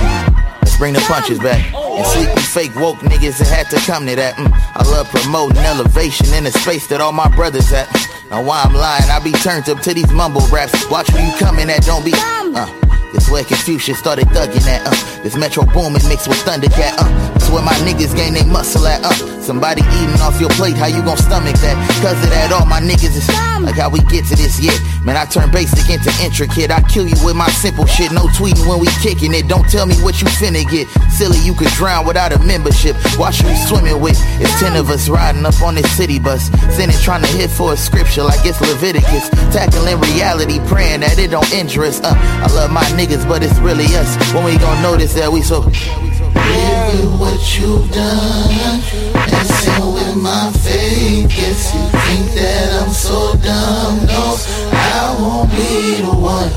Speaker 24: Let's bring the punches back. And sleepy fake woke niggas that had to come to that. Mm. I love promoting elevation in the space that all my brothers at. Now why I'm lying, I be turned up to these mumble raps. Watch where you coming at, don't be. Uh, this where Confucius started thugging at. Uh, this Metro booming mixed with Thundercat. Uh, this where my niggas gain they muscle at. Uh, somebody eating off your plate, how you gon' stomach that? Cause of that, all my niggas is like how we get to this yet. Man, I turn basic into intricate. I kill you with my simple shit. No tweeting when we kicking it. Don't tell me what you finna get. Silly, you could drown without a membership. Watch who you swimming with. It's ten of us riding up on this city bus. Sitting trying to hit for a scripture like it's Leviticus. Tackling reality, praying that it don't injure us. Uh, I love my niggas, but it's really us. When we gon' notice that we so.
Speaker 23: Really what you've done Messing with my faith Guess you think that I'm so dumb No, I won't be the one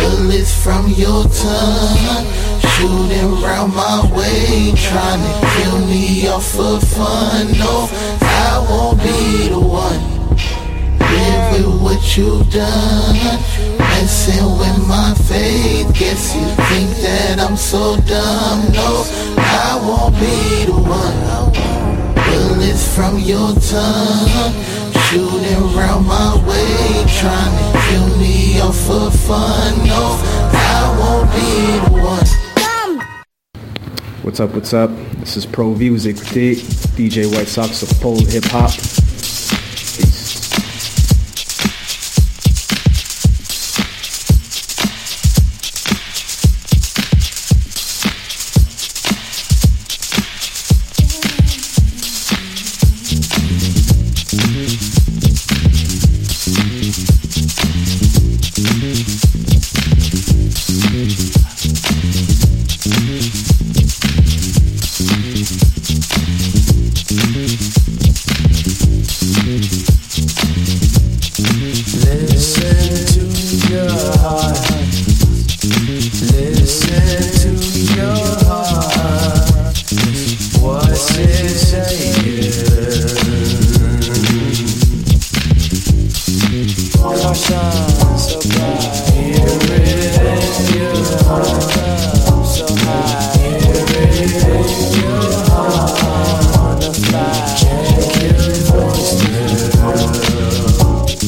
Speaker 23: Bullets from your tongue Shooting round my way Trying to kill me off for fun No, I won't be the one with what you've done. Messing with my faith. Guess you think that I'm so dumb? No, I won't be the one. Bullets from your tongue. Shooting round my way. Trying to kill me off for fun. No, I won't be the one.
Speaker 25: What's up, what's up? This is Pro V, vous écoutez DJ White Sox of Pole Hip Hop.